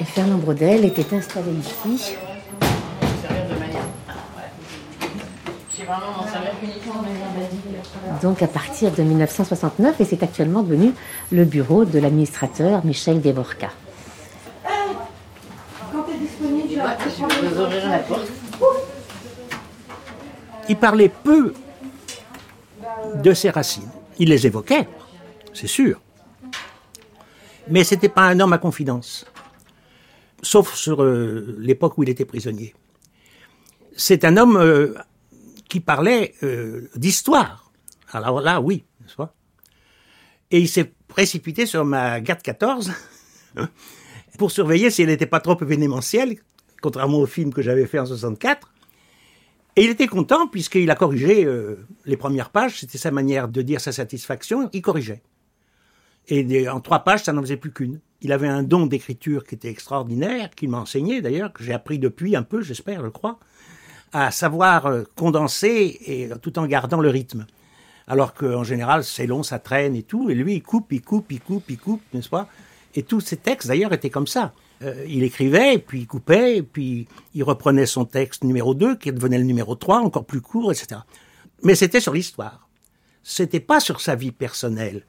D: Et Fernand Braudel était installé ici. Donc à partir de 1969, et c'est actuellement devenu le bureau de l'administrateur Michel Devorka.
G: Il parlait peu de ses racines. Il les évoquait, c'est sûr. Mais c'était pas un homme à confidence. Sauf sur euh, l'époque où il était prisonnier. C'est un homme euh, qui parlait euh, d'histoire. Alors là, oui, n'est-ce pas? Et il s'est précipité sur ma garde 14 pour surveiller si elle n'était pas trop événementielle, contrairement au film que j'avais fait en 64. Et il était content puisqu'il a corrigé euh, les premières pages, c'était sa manière de dire sa satisfaction, il corrigeait. Et en trois pages, ça n'en faisait plus qu'une. Il avait un don d'écriture qui était extraordinaire, qu'il m'a enseigné d'ailleurs, que j'ai appris depuis un peu, j'espère, je crois, à savoir euh, condenser et tout en gardant le rythme. Alors qu'en général, c'est long, ça traîne et tout, et lui, il coupe, il coupe, il coupe, il coupe, n'est-ce pas? Et tous ses textes, d'ailleurs, étaient comme ça. Euh, il écrivait, puis il coupait, puis il reprenait son texte numéro 2, qui devenait le numéro 3, encore plus court, etc. Mais c'était sur l'histoire. C'était pas sur sa vie personnelle.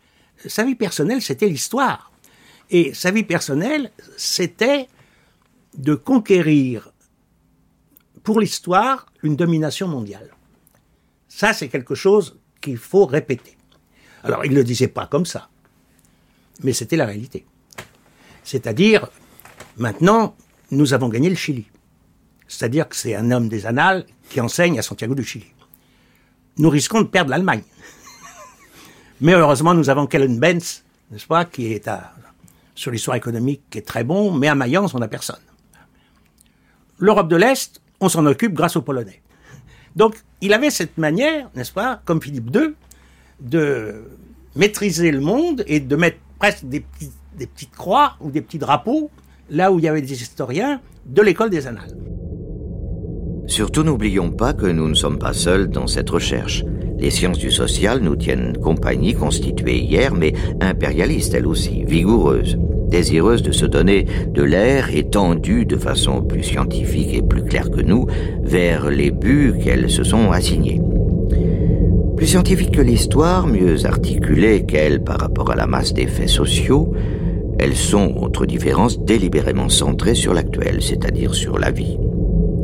G: Sa vie personnelle, c'était l'histoire. Et sa vie personnelle, c'était de conquérir pour l'histoire une domination mondiale. Ça, c'est quelque chose qu'il faut répéter. Alors, il ne le disait pas comme ça, mais c'était la réalité. C'est-à-dire, maintenant, nous avons gagné le Chili. C'est-à-dire que c'est un homme des annales qui enseigne à Santiago du Chili. Nous risquons de perdre l'Allemagne. Mais heureusement, nous avons Kellen Benz, n'est-ce pas, qui est sur l'histoire économique, qui est très bon, mais à Mayence, on n'a personne. L'Europe de l'Est, on s'en occupe grâce aux Polonais. Donc, il avait cette manière, n'est-ce pas, comme Philippe II, de maîtriser le monde et de mettre presque des, petites croix ou des petits drapeaux là où il y avait des historiens de l'école des annales.
C: Surtout n'oublions pas que nous ne sommes pas seuls dans cette recherche. Les sciences du social nous tiennent compagnie, constituées hier, mais impérialistes elles aussi, vigoureuses, désireuses de se donner de l'air étendu de façon plus scientifique et plus claire que nous vers les buts qu'elles se sont assignés. Plus scientifiques que l'histoire, mieux articulées qu'elles par rapport à la masse des faits sociaux, elles sont, autre différence, délibérément centrées sur l'actuel, c'est-à-dire sur la vie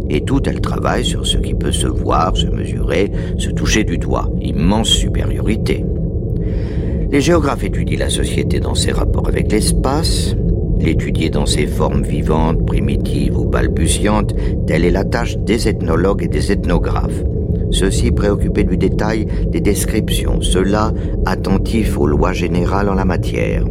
C: et tout elle travaille sur ce qui peut se voir, se mesurer, se toucher du doigt. Immense supériorité. Les géographes étudient la société dans ses rapports avec l'espace, l'étudier dans ses formes vivantes, primitives ou balbutiantes, telle est la tâche des ethnologues et des ethnographes. Ceux-ci préoccupés du détail des descriptions, ceux-là attentifs aux lois générales en la matière.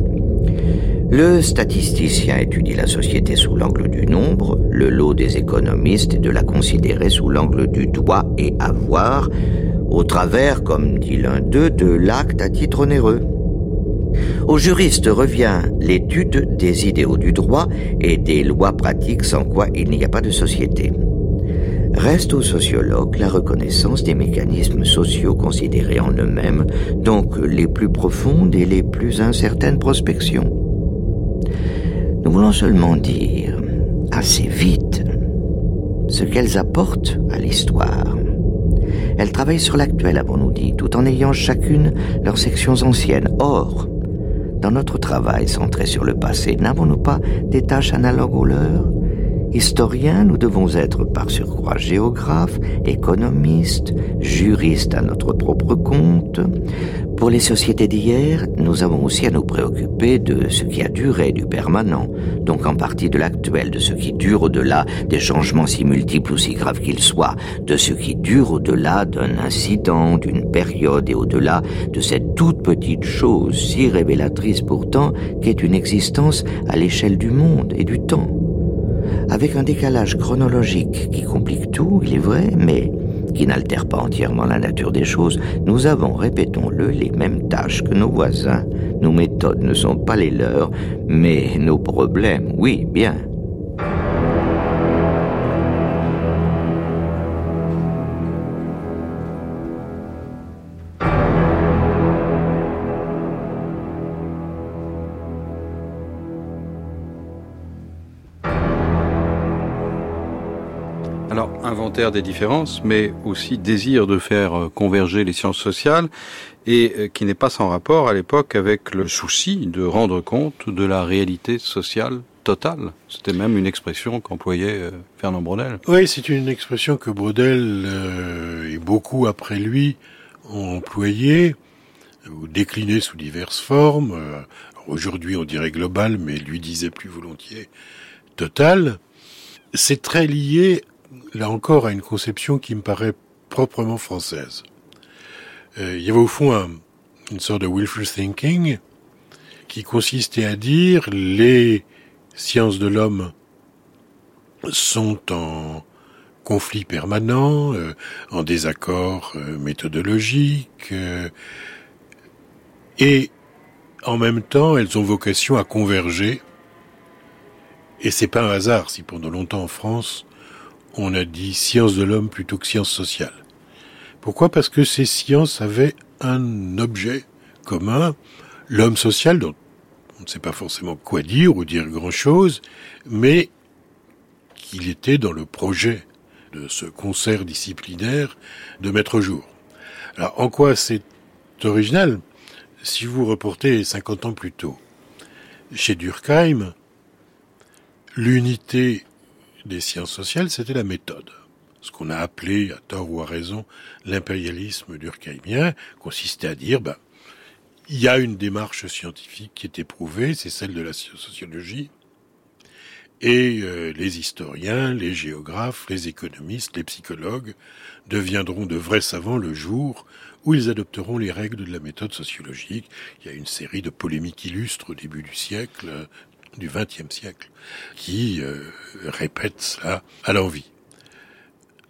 C: Le statisticien étudie la société sous l'angle du nombre, le lot des économistes est de la considérer sous l'angle du doigt et avoir, au travers, comme dit l'un d'eux, de l'acte à titre onéreux. Au juriste revient l'étude des idéaux du droit et des lois pratiques sans quoi il n'y a pas de société. Reste au sociologue la reconnaissance des mécanismes sociaux considérés en eux-mêmes, donc les plus profondes et les plus incertaines prospections. Nous voulons seulement dire, assez vite, ce qu'elles apportent à l'histoire. Elles travaillent sur l'actuel, avons-nous dit, tout en ayant chacune leurs sections anciennes. Or, dans notre travail centré sur le passé, n'avons-nous pas des tâches analogues aux leurs? Historiens, nous devons être par surcroît géographes, économistes, juristes à notre propre compte. Pour les sociétés d'hier, nous avons aussi à nous préoccuper de ce qui a duré du permanent, donc en partie de l'actuel, de ce qui dure au-delà des changements si multiples ou si graves qu'ils soient, de ce qui dure au-delà d'un incident, d'une période et au-delà de cette toute petite chose si révélatrice pourtant qu'est une existence à l'échelle du monde et du temps avec un décalage chronologique qui complique tout, il est vrai, mais qui n'altère pas entièrement la nature des choses, nous avons, répétons-le, les mêmes tâches que nos voisins. Nos méthodes ne sont pas les leurs, mais nos problèmes, oui, bien.
A: Des différences, mais aussi désir de faire euh, converger les sciences sociales, et euh, qui n'est pas sans rapport à l'époque avec le souci de rendre compte de la réalité sociale totale. C'était même une expression qu'employait euh, Fernand Braudel.
F: Oui, c'est une expression que Braudel et beaucoup après lui ont employée ou déclinée sous diverses formes. Aujourd'hui, on dirait global, mais lui disait plus volontiers total. C'est très lié là encore, à une conception qui me paraît proprement française. Euh, il y avait au fond une sorte de willful thinking qui consistait à dire les sciences de l'homme sont en conflit permanent, euh, en désaccord euh, méthodologique, et en même temps elles ont vocation à converger. Et c'est pas un hasard si pendant longtemps en France on a dit sciences de l'homme plutôt que sciences sociales. Pourquoi? Parce que ces sciences avaient un objet commun, l'homme social, dont on ne sait pas forcément quoi dire ou dire grand-chose, mais qu'il était dans le projet de ce concert disciplinaire de mettre au jour. Alors en quoi c'est original? Si vous reportez 50 ans plus tôt, chez Durkheim, l'unité des sciences sociales, c'était la méthode. Ce qu'on a appelé, à tort ou à raison, l'impérialisme durkheimien consistait à dire, ben, il y a une démarche scientifique qui est éprouvée, c'est celle de la sociologie, et euh, les historiens, les géographes, les économistes, les psychologues deviendront de vrais savants le jour où ils adopteront les règles de la méthode sociologique. Il y a une série de polémiques illustres au début du siècle, du XXe siècle qui euh, répète cela à l'envie.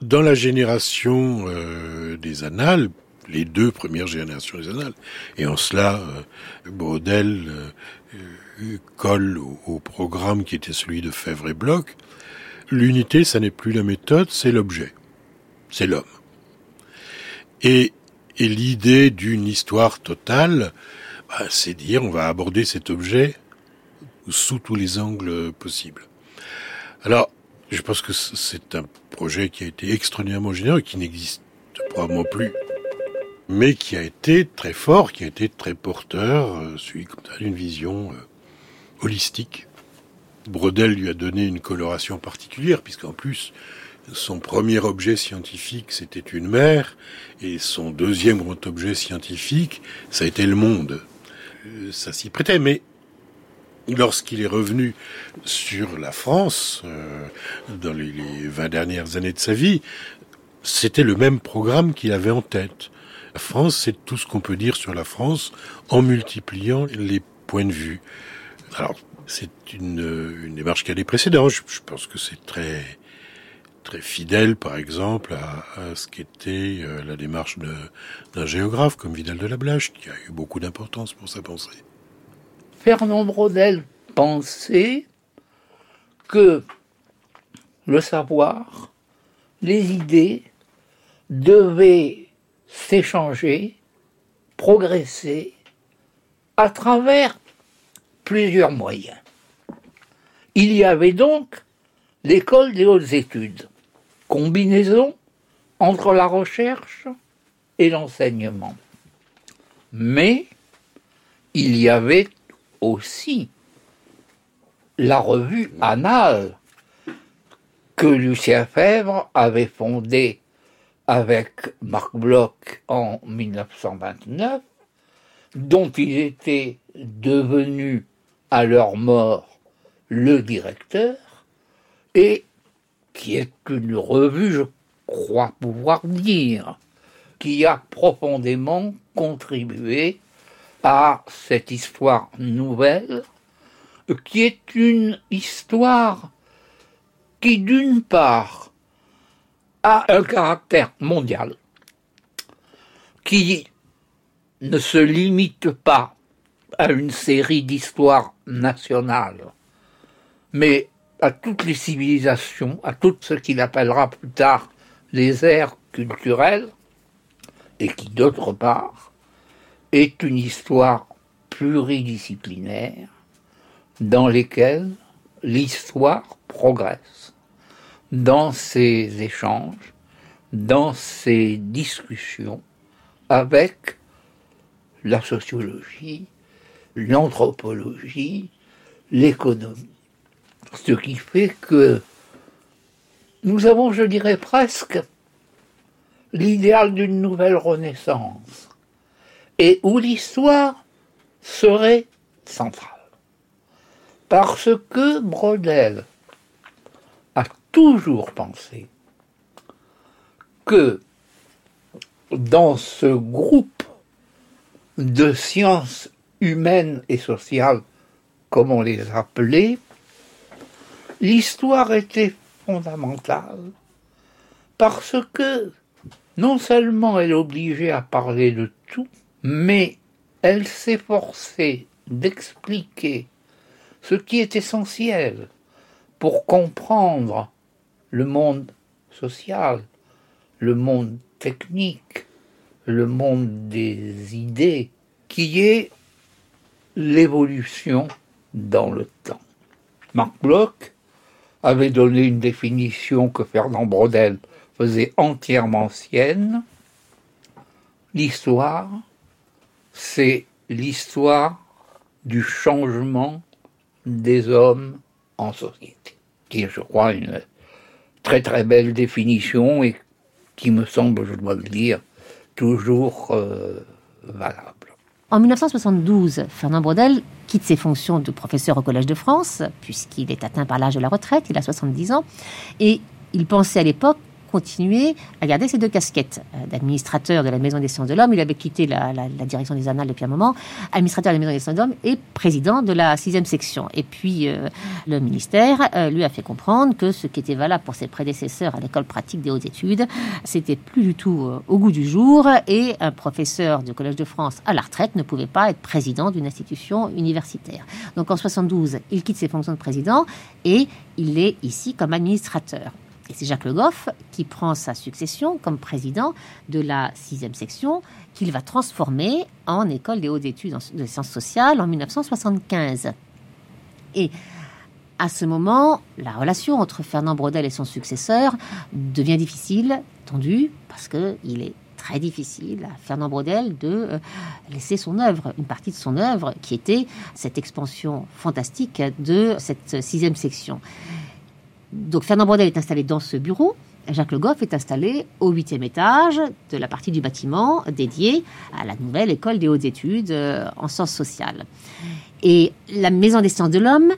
F: Dans la génération euh, des annales, les deux premières générations des annales. Et en cela, euh, Brodel euh, colle au, programme qui était celui de Fèvre et Bloch. L'unité, ça n'est plus la méthode, c'est l'objet. C'est l'homme. Et, et l'idée d'une histoire totale, bah, c'est dire on va aborder cet objet sous tous les angles possibles. Alors, je pense que c'est un projet qui a été extraordinairement généreux et qui n'existe probablement plus, mais qui a été très fort, qui a été très porteur, euh, celui comme ça d'une vision euh, holistique. Brodel lui a donné une coloration particulière, puisqu'en plus, son premier objet scientifique, c'était une mer, et son deuxième grand objet scientifique, ça a été le monde. Euh, ça s'y prêtait, mais lorsqu'il est revenu sur la France, euh, dans les, les 20 dernières années de sa vie, c'était le même programme qu'il avait en tête. La France, c'est tout ce qu'on peut dire sur la France en multipliant les points de vue. Alors, c'est une, une démarche qui a des précédents. Je, pense que c'est très très fidèle, par exemple, à, à ce qu'était euh, la démarche d'un géographe comme Vidal de la Blache, qui a eu beaucoup d'importance pour sa pensée.
E: Fernand Brodel pensait que le savoir, les idées devaient s'échanger, progresser à travers plusieurs moyens. Il y avait donc l'école des hautes études, combinaison entre la recherche et l'enseignement. Mais il y avait aussi la revue Annales que Lucien Fèvre avait fondée avec Marc Bloch en 1929, dont il était devenu à leur mort le directeur, et qui est une revue, je crois pouvoir dire, qui a profondément contribué à cette histoire nouvelle, qui est une histoire qui, d'une part, a un caractère mondial, qui ne se limite pas à une série d'histoires nationales, mais à toutes les civilisations, à tout ce qu'il appellera plus tard les aires culturelles, et qui, d'autre part, est une histoire pluridisciplinaire dans lesquelles l'histoire progresse, dans ses échanges, dans ses discussions avec la sociologie, l'anthropologie, l'économie. Ce qui fait que nous avons, je dirais presque, l'idéal d'une nouvelle renaissance et où l'histoire serait centrale. Parce que Brodel a toujours pensé que dans ce groupe de sciences humaines et sociales, comme on les appelait, l'histoire était fondamentale parce que non seulement elle obligeait à parler de tout, mais elle s'efforçait d'expliquer ce qui est essentiel pour comprendre le monde social, le monde technique, le monde des idées, qui est l'évolution dans le temps. Marc Bloch avait donné une définition que Fernand Brodel faisait entièrement sienne. L'histoire, c'est l'histoire du changement des hommes en société, qui est, je crois, une très très belle définition et qui me semble, je dois le dire, toujours euh, valable.
D: En 1972, Fernand Brodel quitte ses fonctions de professeur au Collège de France, puisqu'il est atteint par l'âge de la retraite, il a 70 ans, et il pensait à l'époque continué à garder ses deux casquettes. Euh, d'administrateur de la Maison des sciences de l'homme, il avait quitté la, direction des annales depuis un moment, administrateur de la Maison des sciences de l'homme et président de la sixième section. Et puis euh, le ministère euh, lui a fait comprendre que ce qui était valable pour ses prédécesseurs à l'école pratique des hautes études, c'était plus du tout au goût du jour et un professeur du Collège de France à la retraite ne pouvait pas être président d'une institution universitaire. Donc en 72, il quitte ses fonctions de président et il est ici comme administrateur. Et c'est Jacques Le Goff qui prend sa succession comme président de la sixième section qu'il va transformer en école des hautes études de sciences sociales en 1975. Et à ce moment, la relation entre Fernand Braudel et son successeur devient difficile, tendue, parce qu'il est très difficile à Fernand Braudel de euh, laisser son œuvre, une partie de son œuvre, qui était cette expansion fantastique de cette sixième section. Donc Fernand Braudel est installé dans ce bureau. Jacques Le Goff est installé au huitième étage de la partie du bâtiment dédiée à la nouvelle école des hautes études euh, en sciences sociales. Et la Maison des sciences de l'homme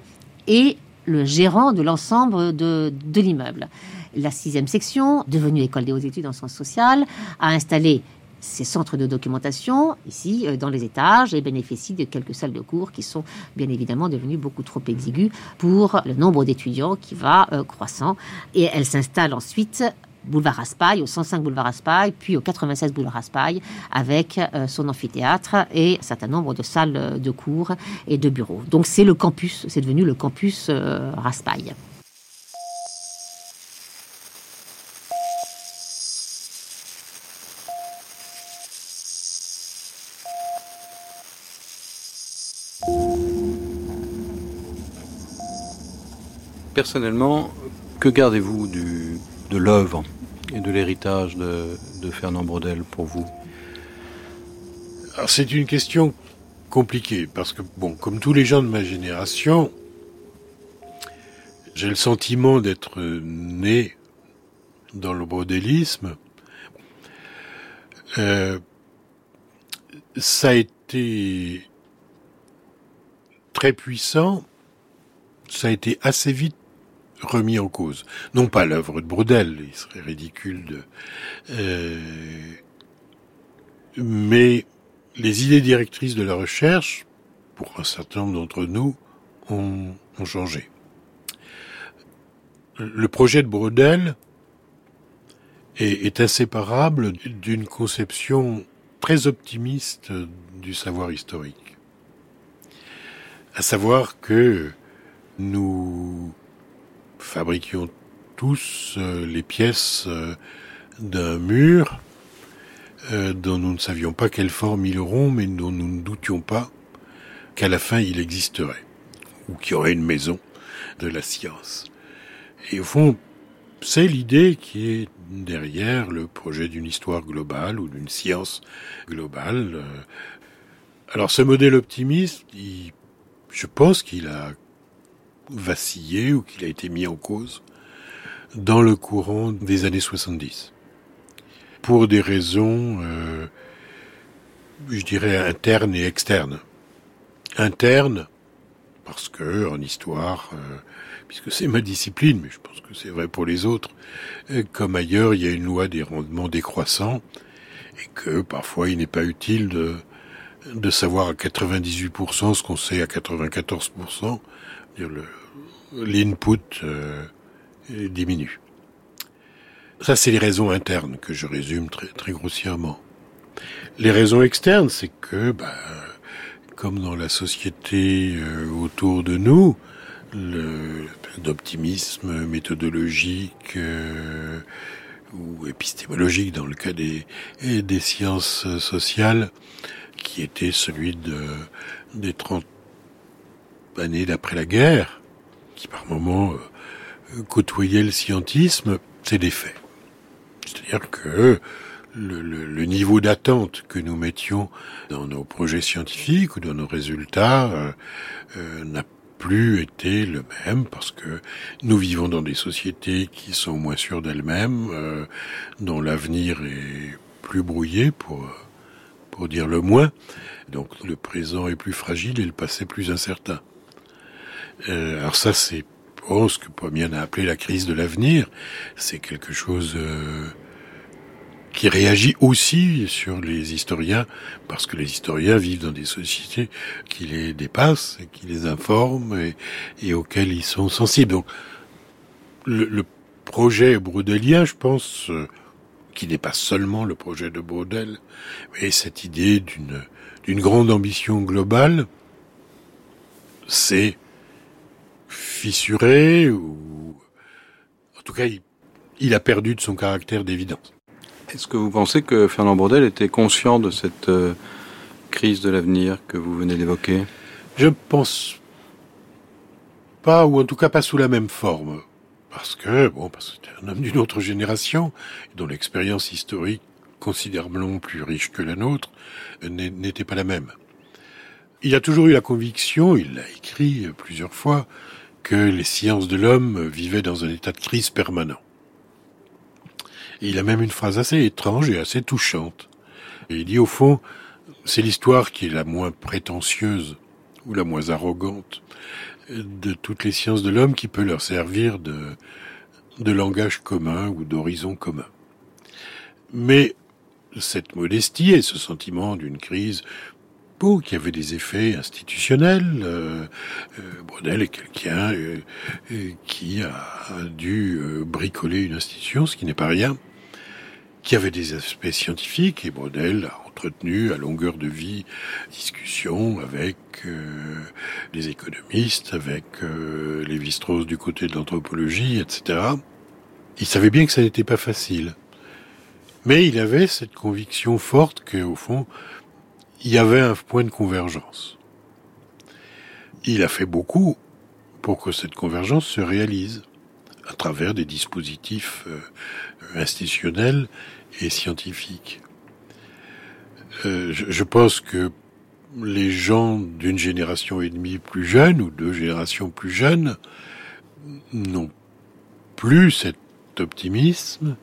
D: est le gérant de l'ensemble de, de l'immeuble. La sixième section, devenue école des hautes études en sciences sociales, a installé ces centres de documentation ici euh, dans les étages et bénéficient de quelques salles de cours qui sont bien évidemment devenues beaucoup trop exiguës pour le nombre d'étudiants qui va euh, croissant. Et elle s'installe ensuite boulevard Raspail, au 105 boulevard Raspail, puis au 96 boulevard Raspail, avec euh, son amphithéâtre et un certain nombre de salles de cours et de bureaux. Donc c'est le campus, c'est devenu le campus Raspail.
A: Personnellement, que gardez-vous de l'œuvre et de l'héritage de, Fernand Braudel pour vous?
F: C'est une question compliquée parce que, bon, comme tous les gens de ma génération, j'ai le sentiment d'être né dans le braudélisme. Euh, ça a été très puissant, ça a été assez vite remis en cause. Non pas l'œuvre de Brodel, il serait ridicule de... Euh, mais les idées directrices de la recherche, pour un certain nombre d'entre nous, ont, changé. Le projet de Brodel est, est inséparable d'une conception très optimiste du savoir historique. À savoir que nous fabriquions tous euh, les pièces euh, d'un mur euh, dont nous ne savions pas quelle forme il auront, mais dont nous ne doutions pas qu'à la fin il existerait, ou qu'il y aurait une maison de la science. Et au fond, c'est l'idée qui est derrière le projet d'une histoire globale ou d'une science globale. Alors ce modèle optimiste, je pense qu'il a vacillé ou qu'il a été mis en cause dans le courant des années 70. Pour des raisons, euh, je dirais, internes et externes. Internes, parce que en histoire, euh, puisque c'est ma discipline, mais je pense que c'est vrai pour les autres, euh, comme ailleurs, il y a une loi des rendements décroissants, et que parfois il n'est pas utile de, de savoir à 98% ce qu'on sait à 94%. L'input euh, diminue. Ça, c'est les raisons internes que je résume très, très grossièrement. Les raisons externes, c'est que, bah, comme dans la société euh, autour de nous, d'optimisme méthodologique euh, ou épistémologique dans le cas des, des sciences sociales, qui était celui de, des 30 années d'après la guerre, qui par moments euh, côtoyait le scientisme, c'est des faits. C'est-à-dire que le, niveau d'attente que nous mettions dans nos projets scientifiques ou dans nos résultats euh, euh, n'a plus été le même parce que nous vivons dans des sociétés qui sont moins sûres d'elles-mêmes, dont l'avenir est plus brouillé pour pour dire le moins. Donc le présent est plus fragile et le passé plus incertain. Euh, alors ça, c'est pense que Pomian a appelé la crise de l'avenir. C'est quelque chose euh, qui réagit aussi sur les historiens, parce que les historiens vivent dans des sociétés qui les dépassent, et qui les informent et, et auxquelles ils sont sensibles. Donc, le, le projet broudelien, je pense, euh, qui n'est pas seulement le projet de Brodel, mais cette idée d'une d'une grande ambition globale, c'est fissuré ou en tout cas il, il a perdu de son caractère d'évidence.
A: Est-ce que vous pensez que Fernand Brodel était conscient de cette euh, crise de l'avenir que vous venez d'évoquer?
F: Je pense pas, ou en tout cas pas sous la même forme. Parce que, bon, parce que c'était un homme d'une autre génération, dont l'expérience historique, considérablement plus riche que la nôtre, n'était pas la même. Il a toujours eu la conviction, il l'a écrit plusieurs fois, que les sciences de l'homme vivaient dans un état de crise permanent. Il a même une phrase assez étrange et assez touchante. Il dit au fond, c'est l'histoire qui est la moins prétentieuse ou la moins arrogante de toutes les sciences de l'homme qui peut leur servir de langage commun ou d'horizon commun. Mais cette modestie et ce sentiment d'une crise beau, qui avait des effets institutionnels. Euh, euh, Brodel est quelqu'un euh, euh, qui a, dû euh, bricoler une institution, ce qui n'est pas rien, qui avait des aspects scientifiques, et Brodel a entretenu à longueur de vie discussions avec les économistes, avec les strauss du côté de l'anthropologie, etc. Il savait bien que ça n'était pas facile. Mais il avait cette conviction forte qu'au fond, il y avait un point de convergence. Il a fait beaucoup pour que cette convergence se réalise à travers des dispositifs euh, institutionnels et scientifiques. Euh, je, pense que les gens d'une génération et demie plus jeune ou deux générations plus jeunes n'ont plus cet optimisme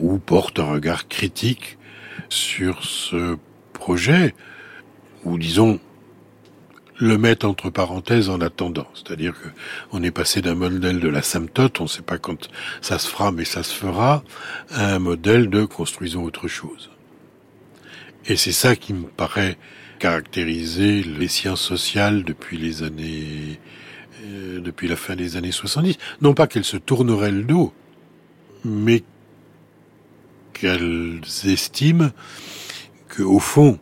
F: ou portent un regard critique sur ce projet, ou disons le mettre entre parenthèses en attendant. C'est-à-dire que on est passé d'un modèle de la symptote, on ne sait pas quand ça se fera, mais ça se fera, à un modèle de construisons autre chose. Et c'est ça qui me paraît caractériser les sciences sociales depuis les années, euh, depuis la fin des années 70. Non pas qu'elles se tourneraient le dos, mais qu'elles estiment qu'au fond,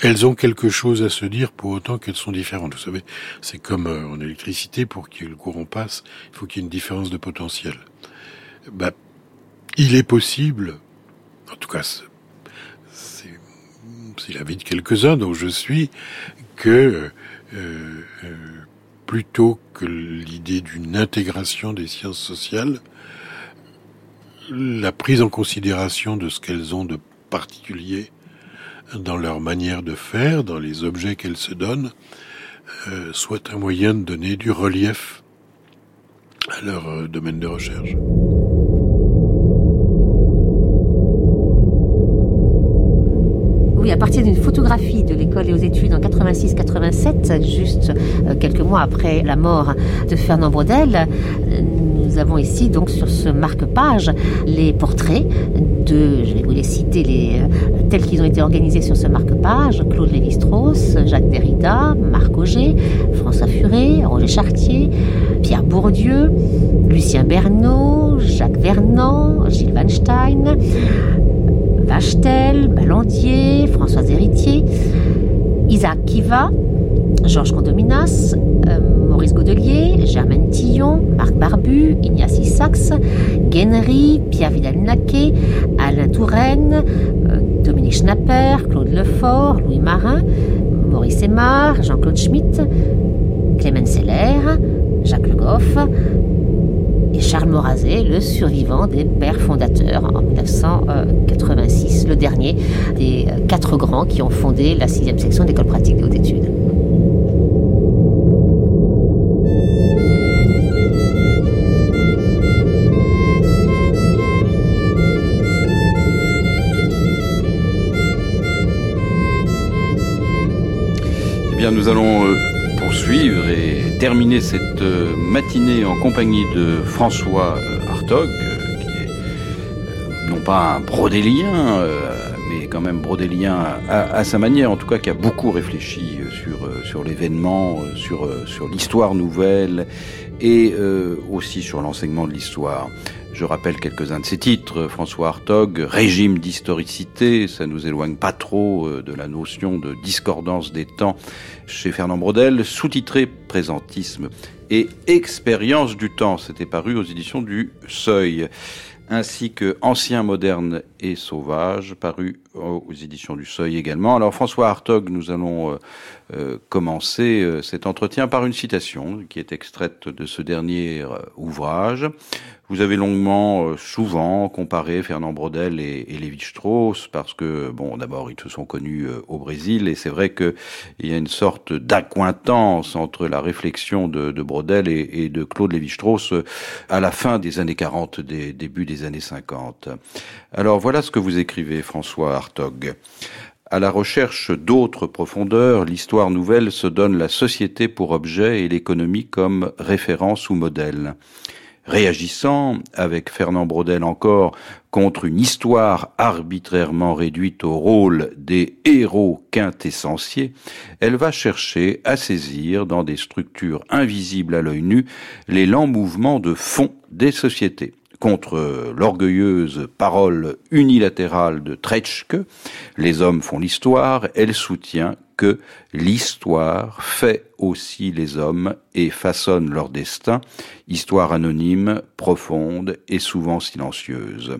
F: elles ont quelque chose à se dire pour autant qu'elles sont différentes. Vous savez, c'est comme euh, en électricité, pour que le courant passe, il faut qu'il y ait une différence de potentiel. Bah, il est possible, en tout cas, c'est l'avis de quelques-uns dont je suis, que euh, euh, plutôt que l'idée d'une intégration des sciences sociales, la prise en considération de ce qu'elles ont de particulier dans leur manière de faire, dans les objets qu'elles se donnent, euh, soit un moyen de donner du relief à leur euh, domaine de recherche.
D: L'école et aux études en 86-87, juste euh, quelques mois après la mort de Fernand Brodel, nous avons ici donc sur ce marque-page les portraits de, je vais vous les citer, les, euh, tels qu'ils ont été organisés sur ce marque-page, Claude Lévi-Strauss, Jacques Derrida, Marc Auger, François Furet, Roger Chartier, Pierre Bourdieu, Lucien Bernot, Jacques Vernant, Gilles Weinstein, Vachtel, Ballandier, Françoise Héritier, Isaac Kiva, Georges Condominas, euh, Maurice Godelier, Germaine Tillon, Marc Barbu, Ignacy Sachs, Guénery, Pierre Vidal-Naquet, Alain Touraine, euh, Dominique Schnapper, Claude Lefort, Louis Marin, Maurice Aymar, Jean-Claude Schmitt, Clément Seller, Jacques Le Goff et Charles Morazet, le survivant des pères fondateurs en 1986, le dernier des quatre grands qui ont fondé la sixième section d'école pratique des hautes études.
A: Eh nous allons, terminer cette euh, matinée en compagnie de François euh, Hartog, euh, qui est non pas un brodélien, mais quand même brodélien à, sa manière, en tout cas qui a beaucoup réfléchi sur, sur l'événement, sur, sur l'histoire nouvelle et aussi sur l'enseignement de l'histoire. Je rappelle quelques-uns de ses titres. François Hartog, Régime d'historicité, ça nous éloigne pas trop euh, de la notion de discordance des temps chez Fernand Brodel, sous-titré Présentisme et Expérience du temps, c'était paru aux éditions du Seuil ainsi que Ancien, moderne et sauvage, paru aux éditions du Seuil également. Alors François Hartog, nous allons euh, euh, commencer cet entretien par une citation qui est extraite de ce dernier ouvrage. Vous avez longuement, souvent, comparé Fernand Brodel et, et Lévi-Strauss parce que, bon, d'abord, ils se sont connus au Brésil et c'est vrai qu'il y a une sorte d'accointance entre la réflexion de, de Brodel et, de Claude Lévi-Strauss à la fin des années 40, des début des années 50. Alors voilà ce que vous écrivez, François Hartog. À la recherche d'autres profondeurs, l'histoire nouvelle se donne la société pour objet et l'économie comme référence ou modèle. Réagissant, avec Fernand Brodel encore, contre une histoire arbitrairement réduite au rôle des héros quintessentiels, elle va chercher à saisir dans des structures invisibles à l'œil nu les lents mouvements de fond des sociétés. Contre l'orgueilleuse parole unilatérale de Treitschke, les hommes font l'histoire, elle soutient que l'histoire fait aussi les hommes et façonne leur destin, histoire anonyme, profonde et souvent silencieuse.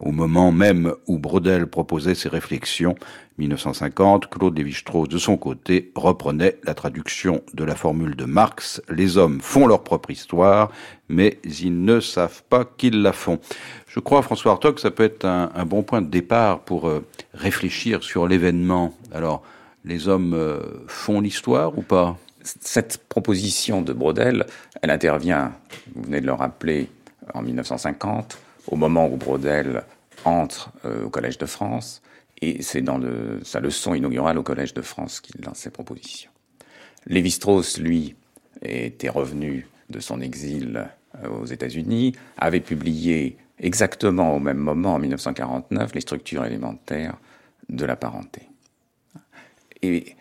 A: Au moment même où Brodel proposait ses réflexions, 1950, Claude Lévi-Strauss, de son côté, reprenait la traduction de la formule de Marx Les hommes font leur propre histoire, mais ils ne savent pas qu'ils la font. Je crois, François Hartog, que ça peut être un, bon point de départ pour euh, réfléchir sur l'événement. Alors, les hommes euh, font l'histoire ou pas?
I: Cette proposition de Brodel, elle intervient, vous venez de le rappeler, en 1950, au moment où Brodel entre euh, au Collège de France, et c'est dans sa leçon inaugurale au Collège de France qu'il lance ses propositions. Lévi-Strauss, lui, était revenu de son exil euh, aux États-Unis, avait publié exactement au même moment, en 1949, les structures élémentaires de la parenté. Et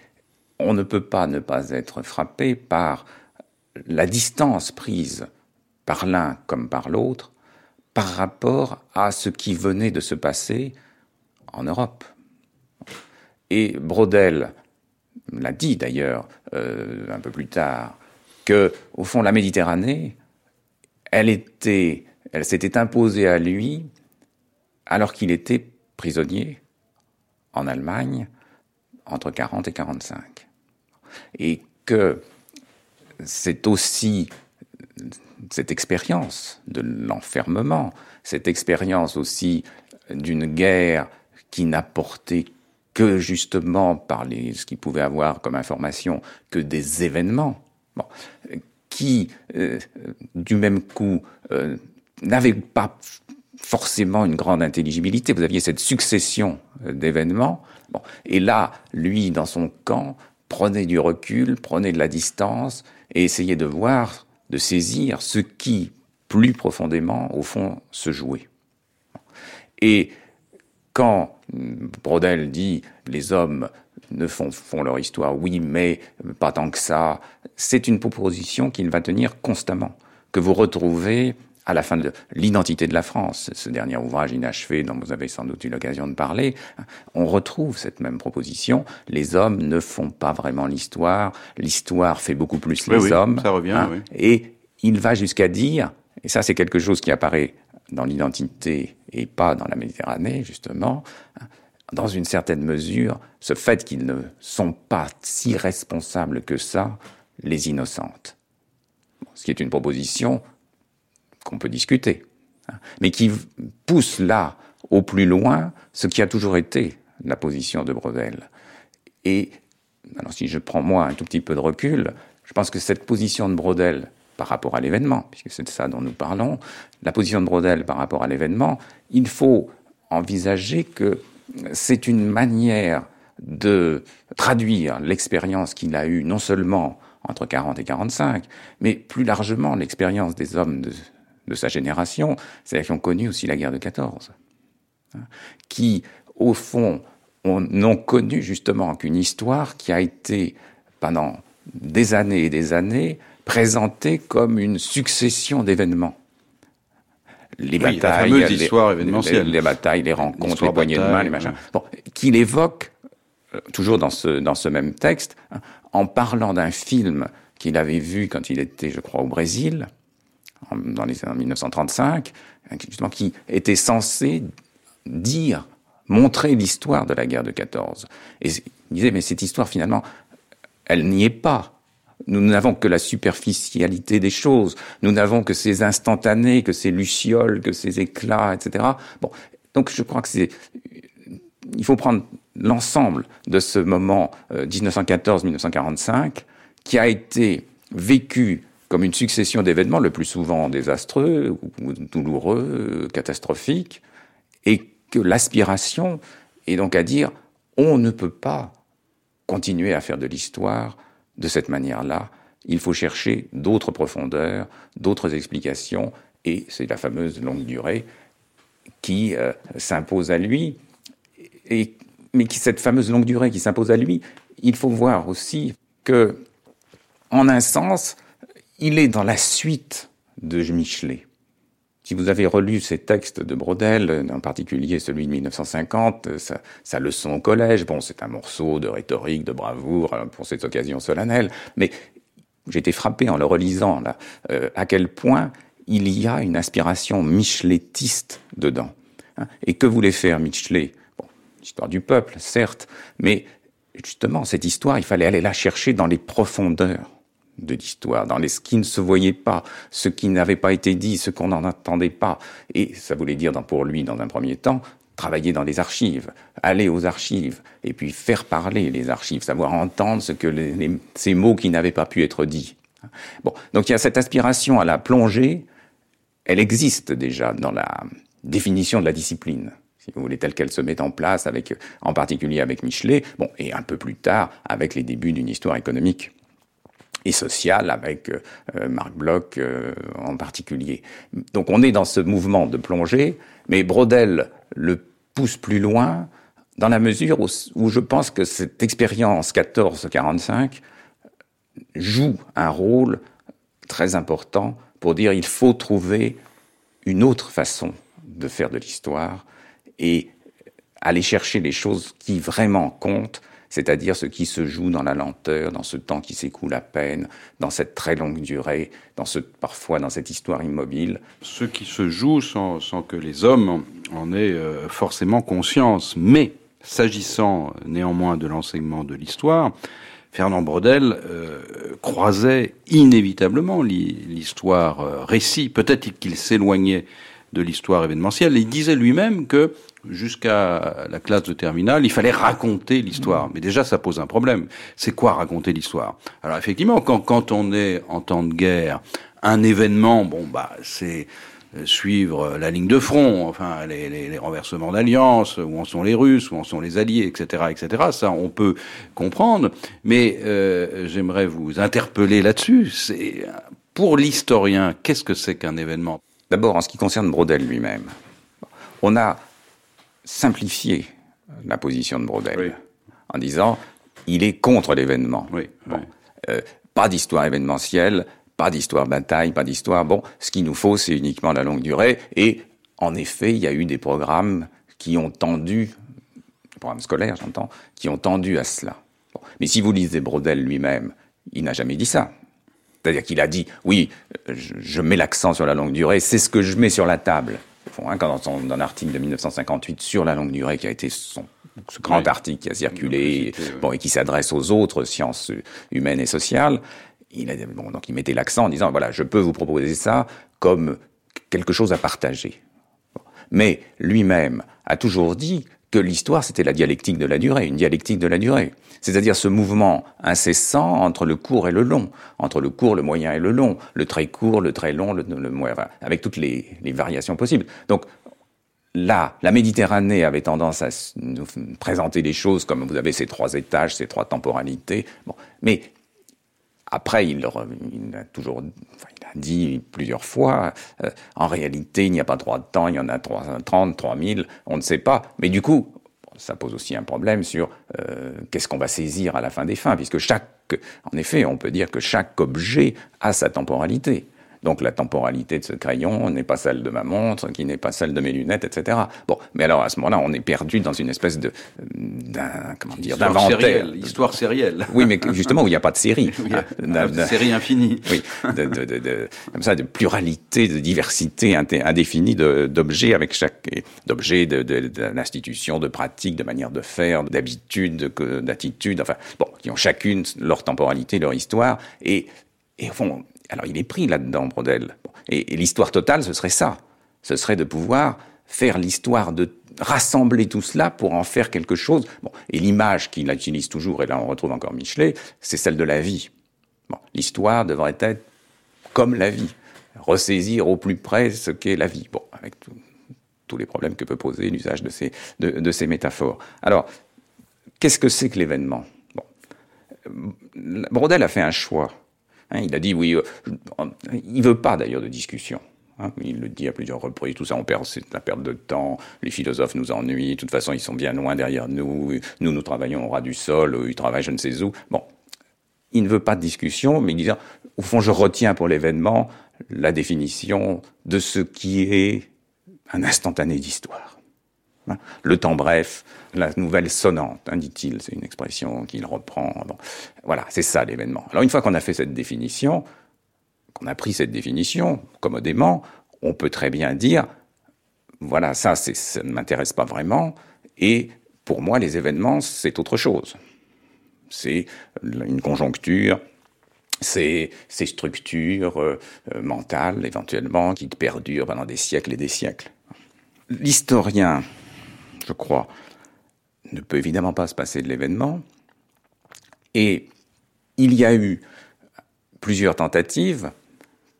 I: on ne peut pas ne pas être frappé par la distance prise par l'un comme par l'autre par rapport à ce qui venait de se passer en Europe. Et Brodel l'a dit d'ailleurs euh, un peu plus tard, que au fond la Méditerranée, elle était, elle s'était imposée à lui alors qu'il était prisonnier en Allemagne entre 40 et 45. Et que c'est aussi cette expérience de l'enfermement, cette expérience aussi d'une guerre qui n'a porté que justement par les, ce qu'il pouvait avoir comme information que des événements, qui euh, du même coup euh, n'avaient pas forcément une grande intelligibilité. Vous aviez cette succession euh, d'événements. Et là, lui, dans son camp, prenait du recul, prenait de la distance et essayait de voir, de saisir ce qui, plus profondément, au fond, se jouait. Et quand Brodel dit les hommes ne font leur histoire, oui, mais pas tant que ça, c'est une proposition qu'il va tenir constamment, que vous retrouvez à la fin de l'identité de la France, ce dernier ouvrage inachevé dont vous avez sans doute eu l'occasion de parler, on retrouve cette même proposition. Les hommes ne font pas vraiment l'histoire, l'histoire fait beaucoup plus les hommes.
A: Ça revient, hein.
I: Et il va jusqu'à dire, et ça c'est quelque chose qui apparaît dans l'identité et pas dans la Méditerranée, justement, dans une certaine mesure, ce fait qu'ils ne sont pas si responsables que ça, les innocentes. Ce qui est une proposition qu'on peut discuter, hein, mais qui pousse là au plus loin ce qui a toujours été la position de Brodel. Et alors si je prends moi un tout petit peu de recul, je pense que cette position de Brodel par rapport à l'événement, puisque c'est de ça dont nous parlons, la position de Brodel par rapport à l'événement, il faut envisager que c'est une manière de traduire l'expérience qu'il a eue non seulement entre 40 et 45, mais plus largement l'expérience des hommes de, de sa génération, c'est-à-dire qui ont connu aussi la guerre de 14, hein, qui, au fond, n'ont connu justement qu'une histoire qui a été, pendant des années et des années, présentée comme une succession d'événements.
A: Les batailles, les.
I: Les, batailles, les rencontres, les poignées de main, les machins. Bon, qu'il évoque, euh, toujours dans ce, dans ce même texte, hein, en parlant d'un film qu'il avait vu quand il était, je crois, au Brésil, en, dans les, en 1935, hein, justement, qui était censé dire, montrer l'histoire de la guerre de 14. Et il disait, mais cette histoire, finalement, elle n'y est pas. Nous n'avons que la superficialité des choses. Nous n'avons que ces instantanés, que ces lucioles, que ces éclats, etc. Bon, donc je crois que c'est, il faut prendre l'ensemble de ce moment 1914-1945 euh, qui a été vécu comme une succession d'événements, le plus souvent désastreux, ou douloureux, catastrophiques, et que l'aspiration est donc à dire on ne peut pas continuer à faire de l'histoire de cette manière-là. Il faut chercher d'autres profondeurs, d'autres explications, et c'est la fameuse longue durée qui euh, s'impose à lui. Et, mais qui, cette fameuse longue durée qui s'impose à lui, il faut voir aussi que, en un sens, il est dans la suite de Michelet. Si vous avez relu ces textes de Brodel, en particulier celui de 1950, sa, leçon au collège, bon, c'est un morceau de rhétorique, de bravoure euh, pour cette occasion solennelle, mais été frappé en le relisant là, euh, à quel point il y a une inspiration micheletiste dedans. Hein. Et que voulait faire Michelet? Bon, l'histoire du peuple, certes, mais justement, cette histoire, il fallait aller la chercher dans les profondeurs de l'histoire, dans les, ce qui ne se voyait pas, ce qui n'avait pas été dit, ce qu'on n'en attendait pas. Et ça voulait dire pour lui, dans un premier temps, travailler dans les archives, aller aux archives, et puis faire parler les archives, savoir entendre ce que ces mots qui n'avaient pas pu être dits. Bon, donc il y a cette aspiration à la plongée, elle existe déjà dans la définition de la discipline si vous voulez, telle qu'elle se met en place, avec, en particulier avec Michelet, bon, et un peu plus tard avec les débuts d'une histoire économique et sociale avec euh, Marc Bloch euh, en particulier. Donc on est dans ce mouvement de plongée, mais Brodel le pousse plus loin dans la mesure où, où je pense que cette expérience 14-45 joue un rôle très important pour dire il faut trouver une autre façon de faire de l'histoire et aller chercher les choses qui vraiment comptent c'est-à-dire ce qui se joue dans la lenteur, dans ce temps qui s'écoule à peine, dans cette très longue durée, dans ce, parfois dans cette histoire immobile.
A: Ce qui se joue sans, que les hommes en aient euh, forcément conscience. Mais, s'agissant néanmoins de l'enseignement de l'histoire, Fernand Brodel euh, croisait inévitablement l'histoire euh, récit. Peut-être qu'il s'éloignait de l'histoire événementielle. Il disait lui-même que jusqu'à la classe de terminale, il fallait raconter l'histoire. Mais déjà, ça pose un problème. C'est quoi raconter l'histoire? Alors effectivement, quand, on est en temps de guerre, un événement, bon bah c'est euh, suivre la ligne de front, enfin les, renversements d'alliance, où en sont les Russes, où en sont les Alliés, etc., etc. Ça, on peut comprendre, mais euh, j'aimerais vous interpeller là-dessus. C'est pour l'historien, qu'est-ce que c'est qu'un événement?
I: D'abord, en ce qui concerne Brodel lui-même, on a simplifié la position de Brodel en disant il est contre l'événement. Euh, pas d'histoire événementielle, pas d'histoire bataille, pas d'histoire. Bon, ce qu'il nous faut, c'est uniquement la longue durée. Et en effet, il y a eu des programmes qui ont tendu, programmes scolaires, j'entends, qui ont tendu à cela. Mais si vous lisez Brodel lui-même, il n'a jamais dit ça. C'est-à-dire qu'il a dit, oui, je, mets l'accent sur la longue durée, c'est ce que je mets sur la table. Hein, quand dans, dans un article de 1958 sur la longue durée, qui a été son, ce grand article qui a circulé, bon, et qui s'adresse aux autres sciences humaines et sociales, il a, bon, donc il mettait l'accent en disant, voilà, je peux vous proposer ça comme quelque chose à partager. Mais lui-même a toujours dit que l'histoire, c'était la dialectique de la durée, une dialectique de la durée. C'est-à-dire ce mouvement incessant entre le court et le long, entre le court, le moyen et le long, le très court, le très long, le, moyen, avec toutes les, les, variations possibles. Donc là, la Méditerranée avait tendance à nous présenter les choses comme vous avez ces trois étages, ces trois temporalités. Bon. Mais après, il, a toujours, dit plusieurs fois, euh, en réalité, il n'y a pas droit de temps, il y en a 330, 3000, on ne sait pas. Mais du coup, ça pose aussi un problème sur euh, qu'est-ce qu'on va saisir à la fin des fins, puisque chaque, en effet, on peut dire que chaque objet a sa temporalité. Donc la temporalité de ce crayon n'est pas celle de ma montre, qui n'est pas celle de mes lunettes, etc. Bon, mais alors à ce moment-là, on est perdu dans une espèce de d'un comment dire d'inventaire,
A: histoire sérielle.
I: Oui, mais justement où il n'y a pas de série,
A: hein, série infinie.
I: Oui, de, de, de, comme ça, de pluralité, de diversité indéfinie d'objets avec chaque d'objets, d'institutions, de, de pratiques, de manières de faire, d'habitudes, d'attitudes, enfin bon, qui ont chacune leur temporalité, leur histoire, et et au fond, alors il est pris là-dedans, Brodel. Et, l'histoire totale, ce serait ça. Ce serait de pouvoir faire l'histoire de rassembler tout cela pour en faire quelque chose. Et l'image qu'il utilise toujours, et là on retrouve encore Michelet, c'est celle de la vie. Bon, l'histoire devrait être comme la vie, ressaisir au plus près ce qu'est la vie. Avec tous les problèmes que peut poser l'usage de ces, de, ces métaphores. Alors, qu'est-ce que c'est que l'événement? Bon. Brodel a fait un choix. Hein, il a dit oui, euh, il veut pas d'ailleurs de discussion. Hein, il le dit à plusieurs reprises, tout ça, on perd, c'est la perte de temps, les philosophes nous ennuient, de toute façon, ils sont bien loin derrière nous, nous, nous travaillons au ras du sol, ils travaillent je ne sais où. Bon, il ne veut pas de discussion, mais il dit, au fond, je retiens pour l'événement la définition de ce qui est un instantané d'histoire. Hein, le temps bref, la nouvelle sonnante, hein, dit-il, c'est une expression qu'il reprend. Voilà, c'est ça l'événement. Alors une fois qu'on a fait cette définition, qu'on a pris cette définition commodément, on peut très bien dire, voilà, ça, ça ne m'intéresse pas vraiment, et pour moi, les événements, c'est autre chose. C'est une conjoncture, c'est ces structures euh, mentales, éventuellement, qui perdurent pendant des siècles et des siècles. L'historien, je crois, ne peut évidemment pas se passer de l'événement. Et il y a eu plusieurs tentatives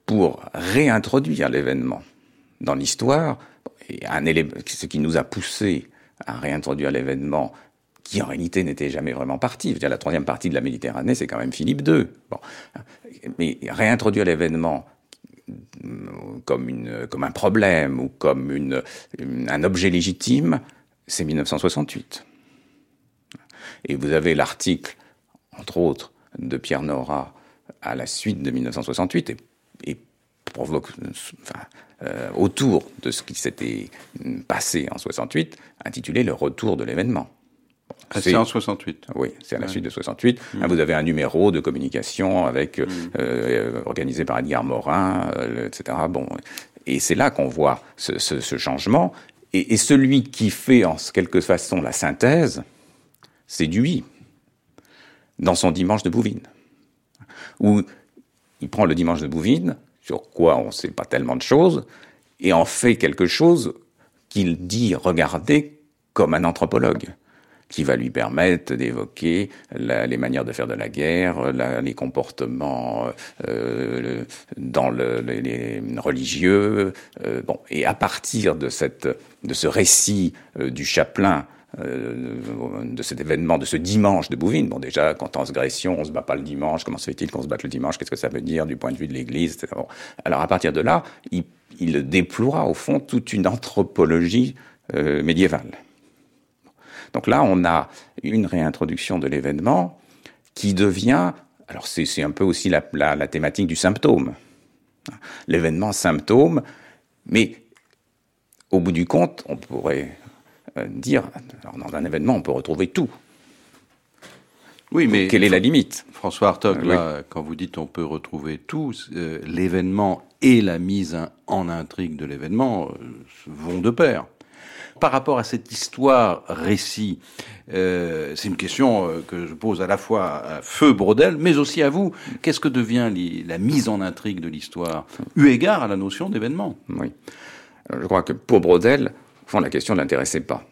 I: pour réintroduire l'événement dans l'histoire. Ce qui nous a poussé à réintroduire l'événement qui en réalité n'était jamais vraiment parti. dire, la troisième partie de la Méditerranée, c'est quand même Philippe II. Bon. Mais réintroduire l'événement comme, une, comme un problème ou comme un objet légitime, c'est 1968. Et vous avez l'article, entre autres, de Pierre Nora à la suite de 1968 et, et provoque, enfin, euh, autour de ce qui s'était passé en 68, intitulé Le retour de l'événement.
A: Ah, c'est en 68.
I: Oui, c'est à la suite de 68. Mmh. Ah, vous avez un numéro de communication avec mmh. euh, organisé par Edgar Morin, euh, etc. Bon, et c'est là qu'on voit ce, ce, ce changement. Et, celui qui fait en quelque façon la synthèse, c'est Dewey, dans son dimanche de Bouvines, où il prend le dimanche de Bouvines, sur quoi on ne sait pas tellement de choses, et en fait quelque chose qu'il dit regarder comme un anthropologue qui va lui permettre d'évoquer les manières de faire de la guerre, les comportements euh, dans le, les, religieux. Euh, bon, et à partir de cette de ce récit euh, du chapelain euh, de cet événement, de ce dimanche de Bouvines. Bon, déjà, quand transgression, on se bat pas le dimanche. Comment se fait-il qu'on se batte le dimanche Qu'est-ce que ça veut dire du point de vue de l'Église Alors, à partir de là, il, il, déploie au fond toute une anthropologie euh, médiévale. Donc là, on a une réintroduction de l'événement qui devient, alors c'est un peu aussi la, la, la thématique du symptôme. L'événement symptôme, mais au bout du compte, on pourrait euh, dire, alors dans un événement, on peut retrouver tout.
A: Oui, mais
I: quelle est la limite?
A: François Hartog, là, quand vous dites on peut retrouver tout, euh, l'événement et la mise en intrigue de l'événement euh, vont de pair. Par rapport à cette histoire récit, c'est une question que je pose à la fois à Feu Brodel, mais aussi à vous. Qu'est-ce que devient la mise en intrigue de l'histoire, eu égard à la notion d'événement?
I: Oui. Je crois que pour Brodel, fond, la question ne l'intéressait pas.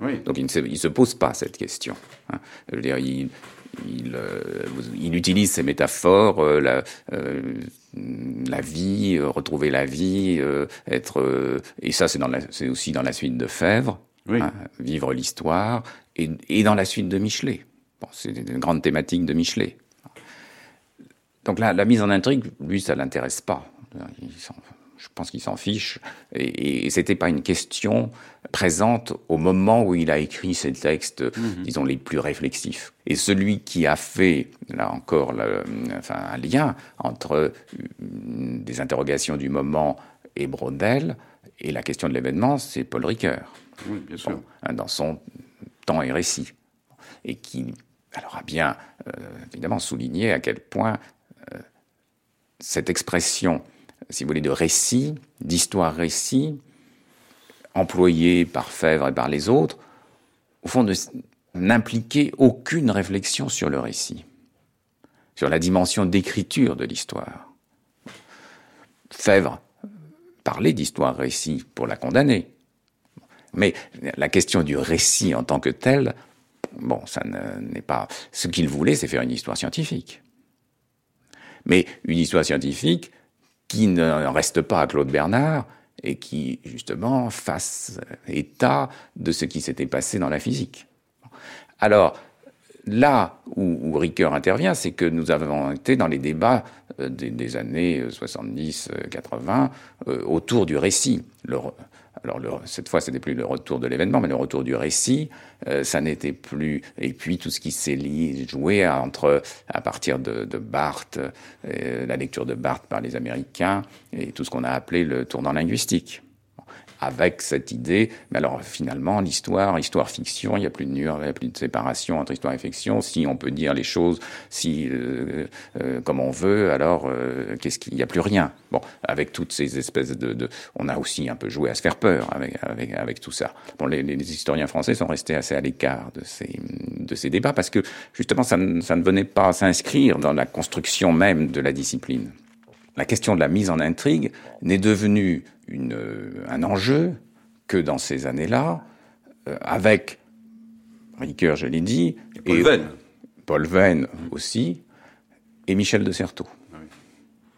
I: Donc il ne, se, pose pas cette question. Hein. Je veux dire, il, euh, utilise ces métaphores, euh, la, euh, la, vie, retrouver la vie, être et ça c'est aussi dans la suite de Fèvre, hein, vivre l'histoire, et, dans la suite de Michelet. c'est une grande thématique de Michelet. Donc la, la mise en intrigue, lui, ça l'intéresse pas. Je pense qu'il s'en fiche. Et, et c'était pas une question présente au moment où il a écrit ces textes, mhm. disons, les plus réflexifs. Et celui qui a fait, là encore, le, enfin, un lien entre des interrogations du moment et Brodel, et la question de l'événement, c'est Paul Ricoeur.
A: Oui, bien sûr.
I: Dans son temps et récit. Et qui, alors, a bien, euh, évidemment, souligné à quel point euh, cette expression, si vous voulez, de récit, d'histoire-récit, employée par Fèvre et par les autres, au fond, n'impliquait aucune réflexion sur le récit, sur la dimension d'écriture de l'histoire. Fèvre parlait d'histoire-récit pour la condamner. Mais la question du récit en tant que tel, bon, ça n'est pas. Ce qu'il voulait, c'est faire une histoire scientifique. Mais une histoire scientifique qui ne reste pas à Claude Bernard et qui, justement, fasse état de ce qui s'était passé dans la physique. Alors, là où, où Ricoeur intervient, c'est que nous avons été dans les débats euh, des, années 70-80 euh, autour du récit. Le, alors cette fois, c'était plus le retour de l'événement, mais le retour du récit. Euh, ça n'était plus. Et puis tout ce qui s'est joué entre à partir de, de Barthes, euh, la lecture de Barthes par les Américains et tout ce qu'on a appelé le tournant linguistique avec cette idée, mais alors finalement, l'histoire, histoire-fiction, il n'y a plus de nuance, il n'y a plus de séparation entre histoire et fiction. Si on peut dire les choses si euh, euh, comme on veut, alors euh, qu'est-ce qu'il n'y a plus rien? Bon, avec toutes ces espèces de, de, on a aussi un peu joué à se faire peur avec avec, avec tout ça. Bon, les, les, historiens français sont restés assez à l'écart de ces de ces débats parce que justement ça ne, ça ne venait pas s'inscrire dans la construction même de la discipline la question de la mise en intrigue n'est devenue une, euh, un enjeu que dans ces années-là, euh, avec Ricoeur, je l'ai dit,
A: et Paul Venn.
I: Paul Venn aussi, et Michel de Certeau, ah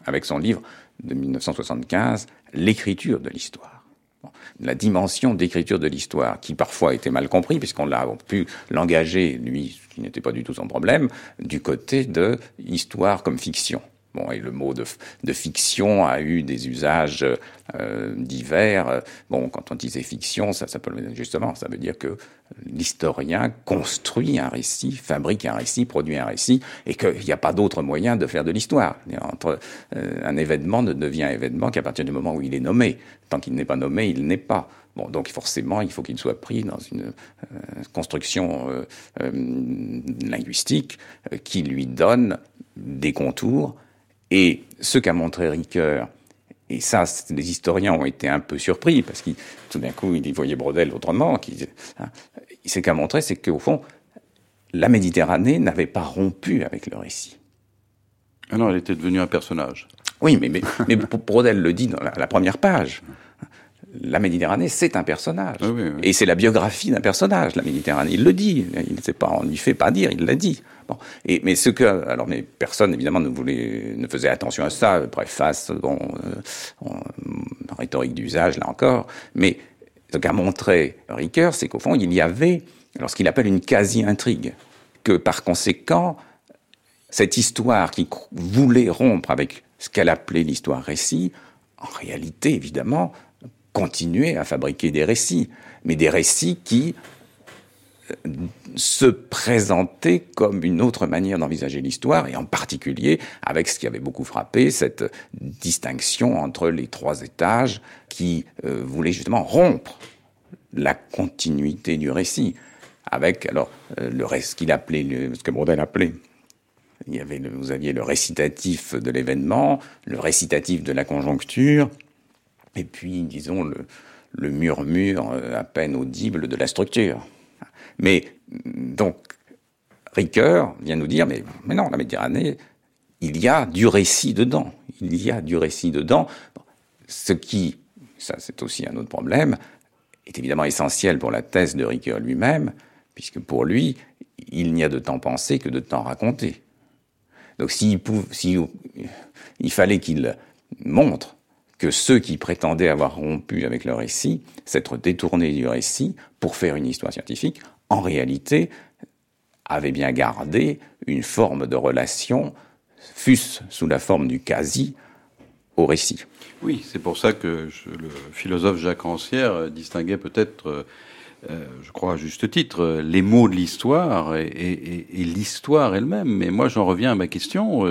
I: avec son livre de 1975, L'écriture de l'histoire. la dimension d'écriture de l'histoire, qui parfois était mal compris, puisqu'on l'a pu l'engager, lui, ce qui n'était pas du tout son problème, du côté de histoire comme fiction. Bon, et le mot de, de fiction a eu des usages euh, divers. Bon, quand on disait fiction, ça, ça peut justement, ça veut dire que l'historien construit un récit, fabrique un récit, produit un récit, et qu'il n'y a pas d'autre moyen de faire de l'histoire. Entre euh, un événement ne devient événement qu'à partir du moment où il est nommé. Tant qu'il n'est pas nommé, il n'est pas. Bon, donc forcément, il faut qu'il soit pris dans une euh, construction linguistique qui lui donne des contours et ce qu'a montré Ricoeur, et ça, les historiens ont été un peu surpris, parce qu'ils, tout d'un coup, ils voyaient Brodel autrement. Hein, ce qu'a montré, c'est qu'au fond, la Méditerranée n'avait pas rompu avec le récit.
A: Ah non, elle était devenue un personnage.
I: Oui, mais, mais, mais Brodel le dit dans la, la première page la Méditerranée, c'est un personnage.
A: Ah oui, oui.
I: Et c'est la biographie d'un personnage, la Méditerranée. Il le dit. Il ne sait pas, on lui fait pas dire, il l'a dit. Bon. Et, mais ce que, alors, mais personne, évidemment, ne voulait, ne faisait attention à ça. Préface, bon, euh, rhétorique d'usage, là encore. Mais ce qu'a montré Ricoeur, c'est qu'au fond, il y avait, alors, ce qu'il appelle une quasi-intrigue. Que, par conséquent, cette histoire qui voulait rompre avec ce qu'elle appelait l'histoire récit, en réalité, évidemment, continuer à fabriquer des récits, mais des récits qui euh, se présentaient comme une autre manière d'envisager l'histoire, et en particulier avec ce qui avait beaucoup frappé, cette distinction entre les trois étages qui euh, voulaient justement rompre la continuité du récit, avec alors euh, le qu'il appelait, ce que Brodel appelait il y avait vous aviez le récitatif de l'événement, le récitatif de la conjoncture, et puis, disons, le, murmure euh, à peine audible de la structure. Mais, donc, Ricoeur vient nous dire, mais, mais non, la Méditerranée, il y a du récit dedans. Il y a du récit dedans. Ce qui, ça c'est aussi un autre problème, est évidemment essentiel pour la thèse de Ricoeur lui-même, puisque pour lui, il n'y a de temps pensé que de temps raconté. Donc s'il si, il fallait qu'il montre que ceux qui prétendaient avoir rompu avec le récit, s'être détournés du récit pour faire une histoire scientifique, en réalité avaient bien gardé une forme de relation fût-ce sous la forme du quasi, au récit.
A: Oui, c'est pour ça que le philosophe Jacques Rancière euh, distinguait peut-être, euh, euh, je crois à juste titre, les mots de l'histoire et, l'histoire elle-même. Mais moi, j'en reviens à ma question.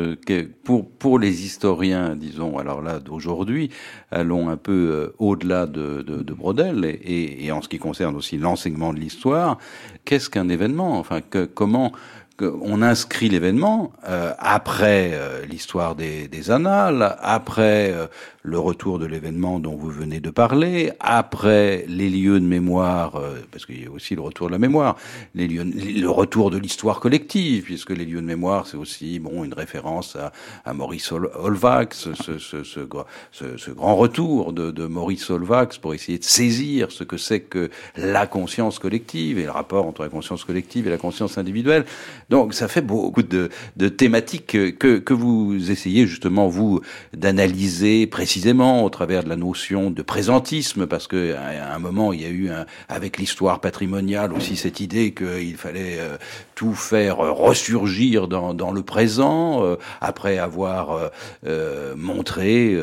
A: pour, pour les historiens, disons, alors là, d'aujourd'hui, allons un peu au-delà de, de, Brodel et, et, en ce qui concerne aussi l'enseignement de l'histoire, qu'est-ce qu'un événement? Enfin, que, comment on inscrit l'événement euh, après euh, l'histoire des, annales, après euh, le retour de l'événement dont vous venez de parler, après les lieux de mémoire, parce qu'il y a aussi le retour de la mémoire, les lieux, le retour de l'histoire collective, puisque les lieux de mémoire, c'est aussi bon une référence à, Maurice Olvax, ce, grand retour de, de Maurice Olvax pour essayer de saisir ce que c'est que la conscience collective et le rapport entre la conscience collective et la conscience individuelle. Donc ça fait beaucoup de, thématiques que, que vous essayez justement, vous, d'analyser précisément au travers de la notion de présentisme, parce que à un moment, il y a eu, un, avec l'histoire patrimoniale aussi, cette idée qu'il fallait euh, tout faire ressurgir dans, dans le présent, euh, après avoir euh, montré,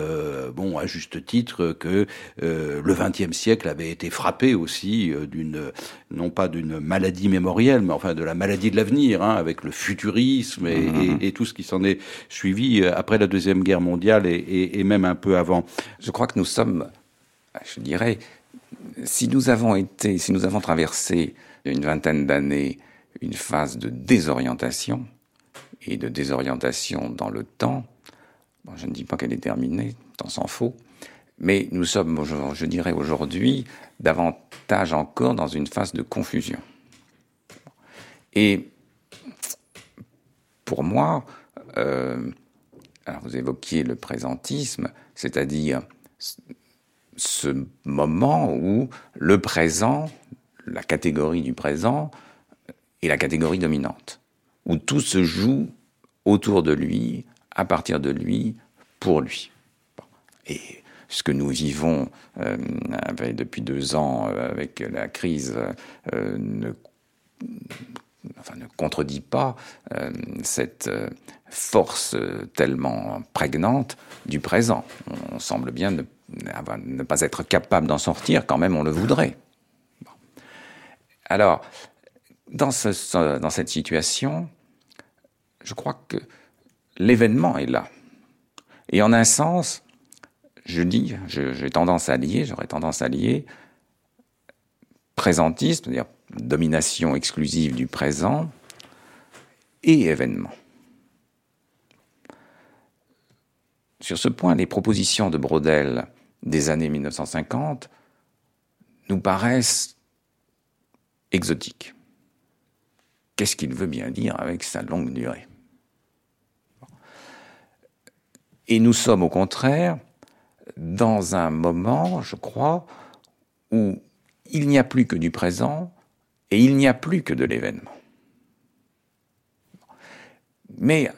A: bon, à juste titre, que le XXe siècle avait été frappé aussi d'une, non pas d'une maladie mémorielle, mais enfin de la maladie de l'avenir, hein, avec le futurisme mhm. et, tout ce qui s'en est suivi euh, après la Deuxième Guerre mondiale et, même un peu avant.
I: Je crois que nous sommes, je dirais, si nous avons été, si nous avons traversé une vingtaine d'années une phase de désorientation et de désorientation dans le temps, je ne dis pas qu'elle est terminée, tant s'en faut, mais nous sommes, je dirais aujourd'hui, davantage encore dans une phase de confusion. Et pour moi, euh, alors vous évoquiez le présentisme, c'est-à-dire ce moment où le présent, la catégorie du présent, la catégorie dominante, où tout se joue autour de lui, à partir de lui, pour lui. Et ce que nous vivons euh, depuis deux ans euh, avec la crise ne enfin, ne contredit pas euh, cette euh, force tellement prégnante du présent. On semble bien ne, ne pas être capable d'en sortir, quand même on le voudrait. Alors, dans, ce, dans cette situation, je crois que l'événement est là. Et en un sens, je dis, j'ai tendance à lier, j'aurais tendance à lier présentiste, c'est-à-dire domination exclusive du présent, et événement. Sur ce point, les propositions de Brodel des années 1950 nous paraissent exotiques. Qu'est-ce qu'il veut bien dire avec sa longue durée Et nous sommes au contraire dans un moment, je crois, où il n'y a plus que du présent et il n'y a plus que de l'événement. Mais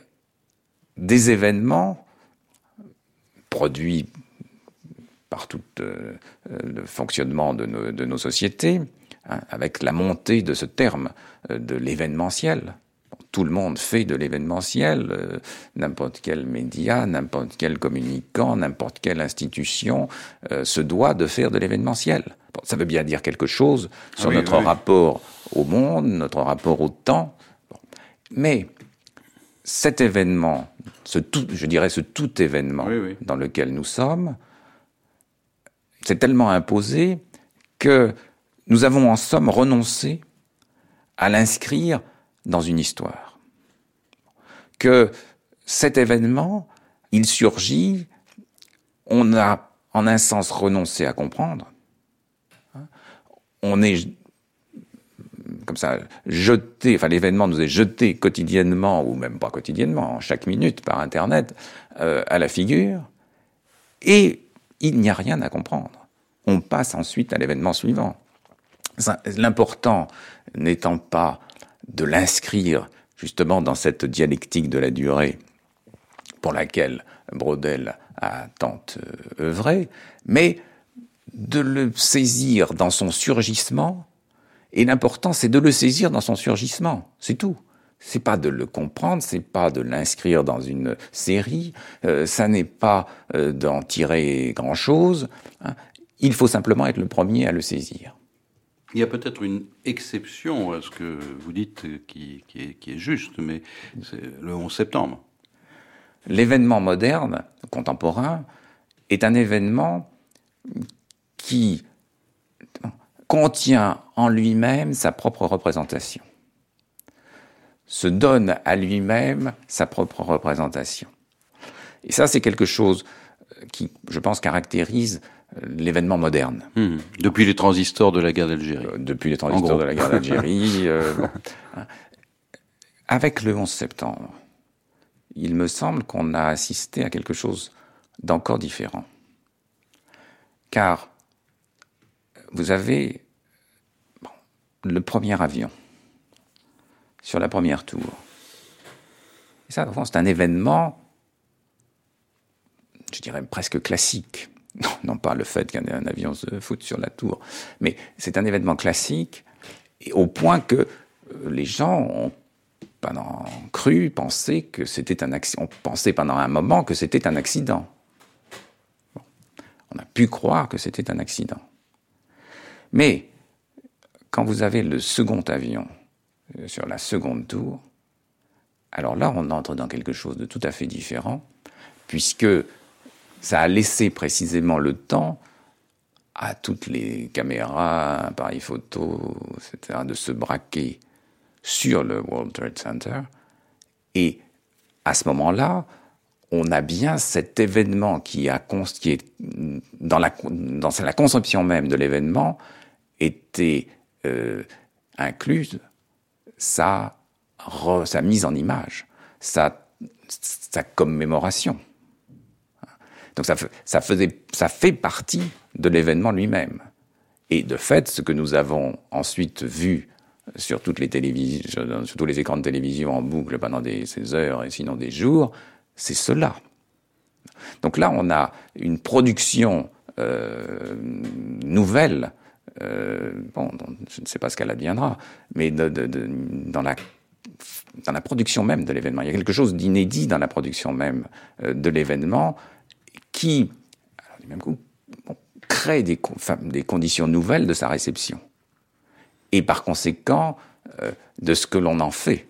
I: des événements produits par tout euh, le fonctionnement de nos, sociétés, hein, avec la montée de ce terme euh, de l'événementiel. Tout le monde fait de l'événementiel, euh, n'importe quel média, n'importe quel communicant, n'importe quelle institution se doit de faire de l'événementiel ça veut bien dire quelque chose sur notre rapport au monde, notre rapport au temps. Mais cet événement, ce tout, je dirais ce tout événement dans lequel nous sommes, c'est tellement imposé que nous avons en somme renoncé à l'inscrire dans une histoire. Que cet événement, il surgit, on a en un sens renoncé à comprendre, on est comme ça jeté, enfin l'événement nous est jeté quotidiennement ou même pas quotidiennement, chaque minute par Internet euh, à la figure, et il n'y a rien à comprendre. On passe ensuite à l'événement suivant. L'important n'étant pas de l'inscrire justement dans cette dialectique de la durée pour laquelle Brodel a tant euh, œuvré, mais de le saisir dans son surgissement, et l'important c'est de le saisir dans son surgissement, c'est tout. c'est pas de le comprendre, c'est pas de l'inscrire dans une série, euh, ça n'est pas euh, d'en tirer grand chose. Hein. Il faut simplement être le premier à le saisir.
A: Il y a peut-être une exception à ce que vous dites qui, est, juste, mais c'est le 11 septembre.
I: L'événement moderne, contemporain, est un événement qui contient en lui-même sa propre représentation, se donne à lui-même sa propre représentation. Et ça, c'est quelque chose qui, je pense, caractérise l'événement moderne.
A: Mmh. Depuis les transistors de la guerre d'Algérie. Euh,
I: depuis les transistors de la guerre d'Algérie. Euh, Avec le 11 septembre, il me semble qu'on a assisté à quelque chose d'encore différent. Car vous avez le premier avion sur la première tour. Et ça, c'est un événement, je dirais presque classique. Non, pas le fait qu'un avion se foute sur la tour, mais c'est un événement classique, et au point que euh, les gens ont pendant cru, pensé que c'était un accident, on pendant un moment que c'était un accident. On a pu croire que c'était un accident. Mais quand vous avez le second avion euh, sur la seconde tour, alors là, on entre dans quelque chose de tout à fait différent, puisque ça a laissé précisément le temps à toutes les caméras, appareils photo, etc., de se braquer sur le World Trade Center. Et à ce moment-là, on a bien cet événement qui, a, qui est dans la, dans la conception même de l'événement était euh, incluse sa, sa mise en image, sa, sa commémoration. Donc ça, faisait, ça fait partie de l'événement lui-même. Et de fait, ce que nous avons ensuite vu sur toutes les télévisions, sur tous les écrans de télévision en boucle pendant des, ces heures et sinon des jours, c'est cela. Donc là, on a une production euh, nouvelle. Euh, bon, je ne sais pas ce qu'elle adviendra, mais de, de, de, dans la dans la production même de l'événement. Il y a quelque chose d'inédit dans la production même euh, de l'événement qui, du même coup, crée des, conditions nouvelles de sa réception et par conséquent euh, de ce que l'on en fait.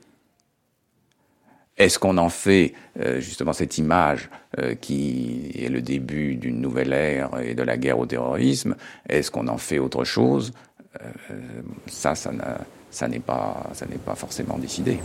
I: Est-ce qu'on en fait euh, justement cette image euh, qui est le début d'une nouvelle ère et de la guerre au terrorisme? Est-ce qu'on en fait autre chose? Ça, ça n'est pas forcément décidé.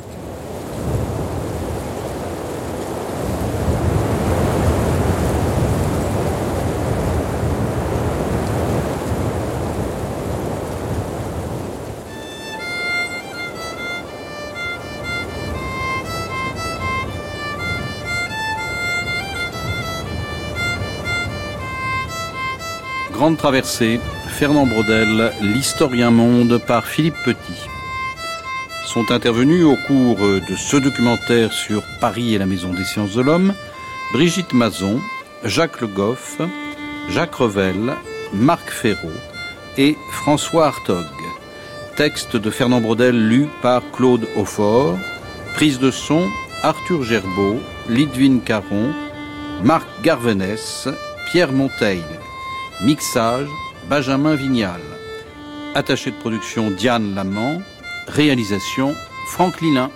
A: Grande traversée, Fernand Braudel, l'historien monde par Philippe Petit. Sont intervenus au cours de ce documentaire sur Paris et la Maison des sciences de l'homme Brigitte Mazon, Jacques Le Goff, Jacques Revel, Marc Ferraud et François Hartog. Texte de Fernand Braudel lu par Claude Aufort. Prise de son Arthur Gerbeau, Lidwin Caron, Marc Garvenès, Pierre Monteil. Mixage, Benjamin Vignal. Attaché de production, Diane Lamant. Réalisation, Franck Lilin.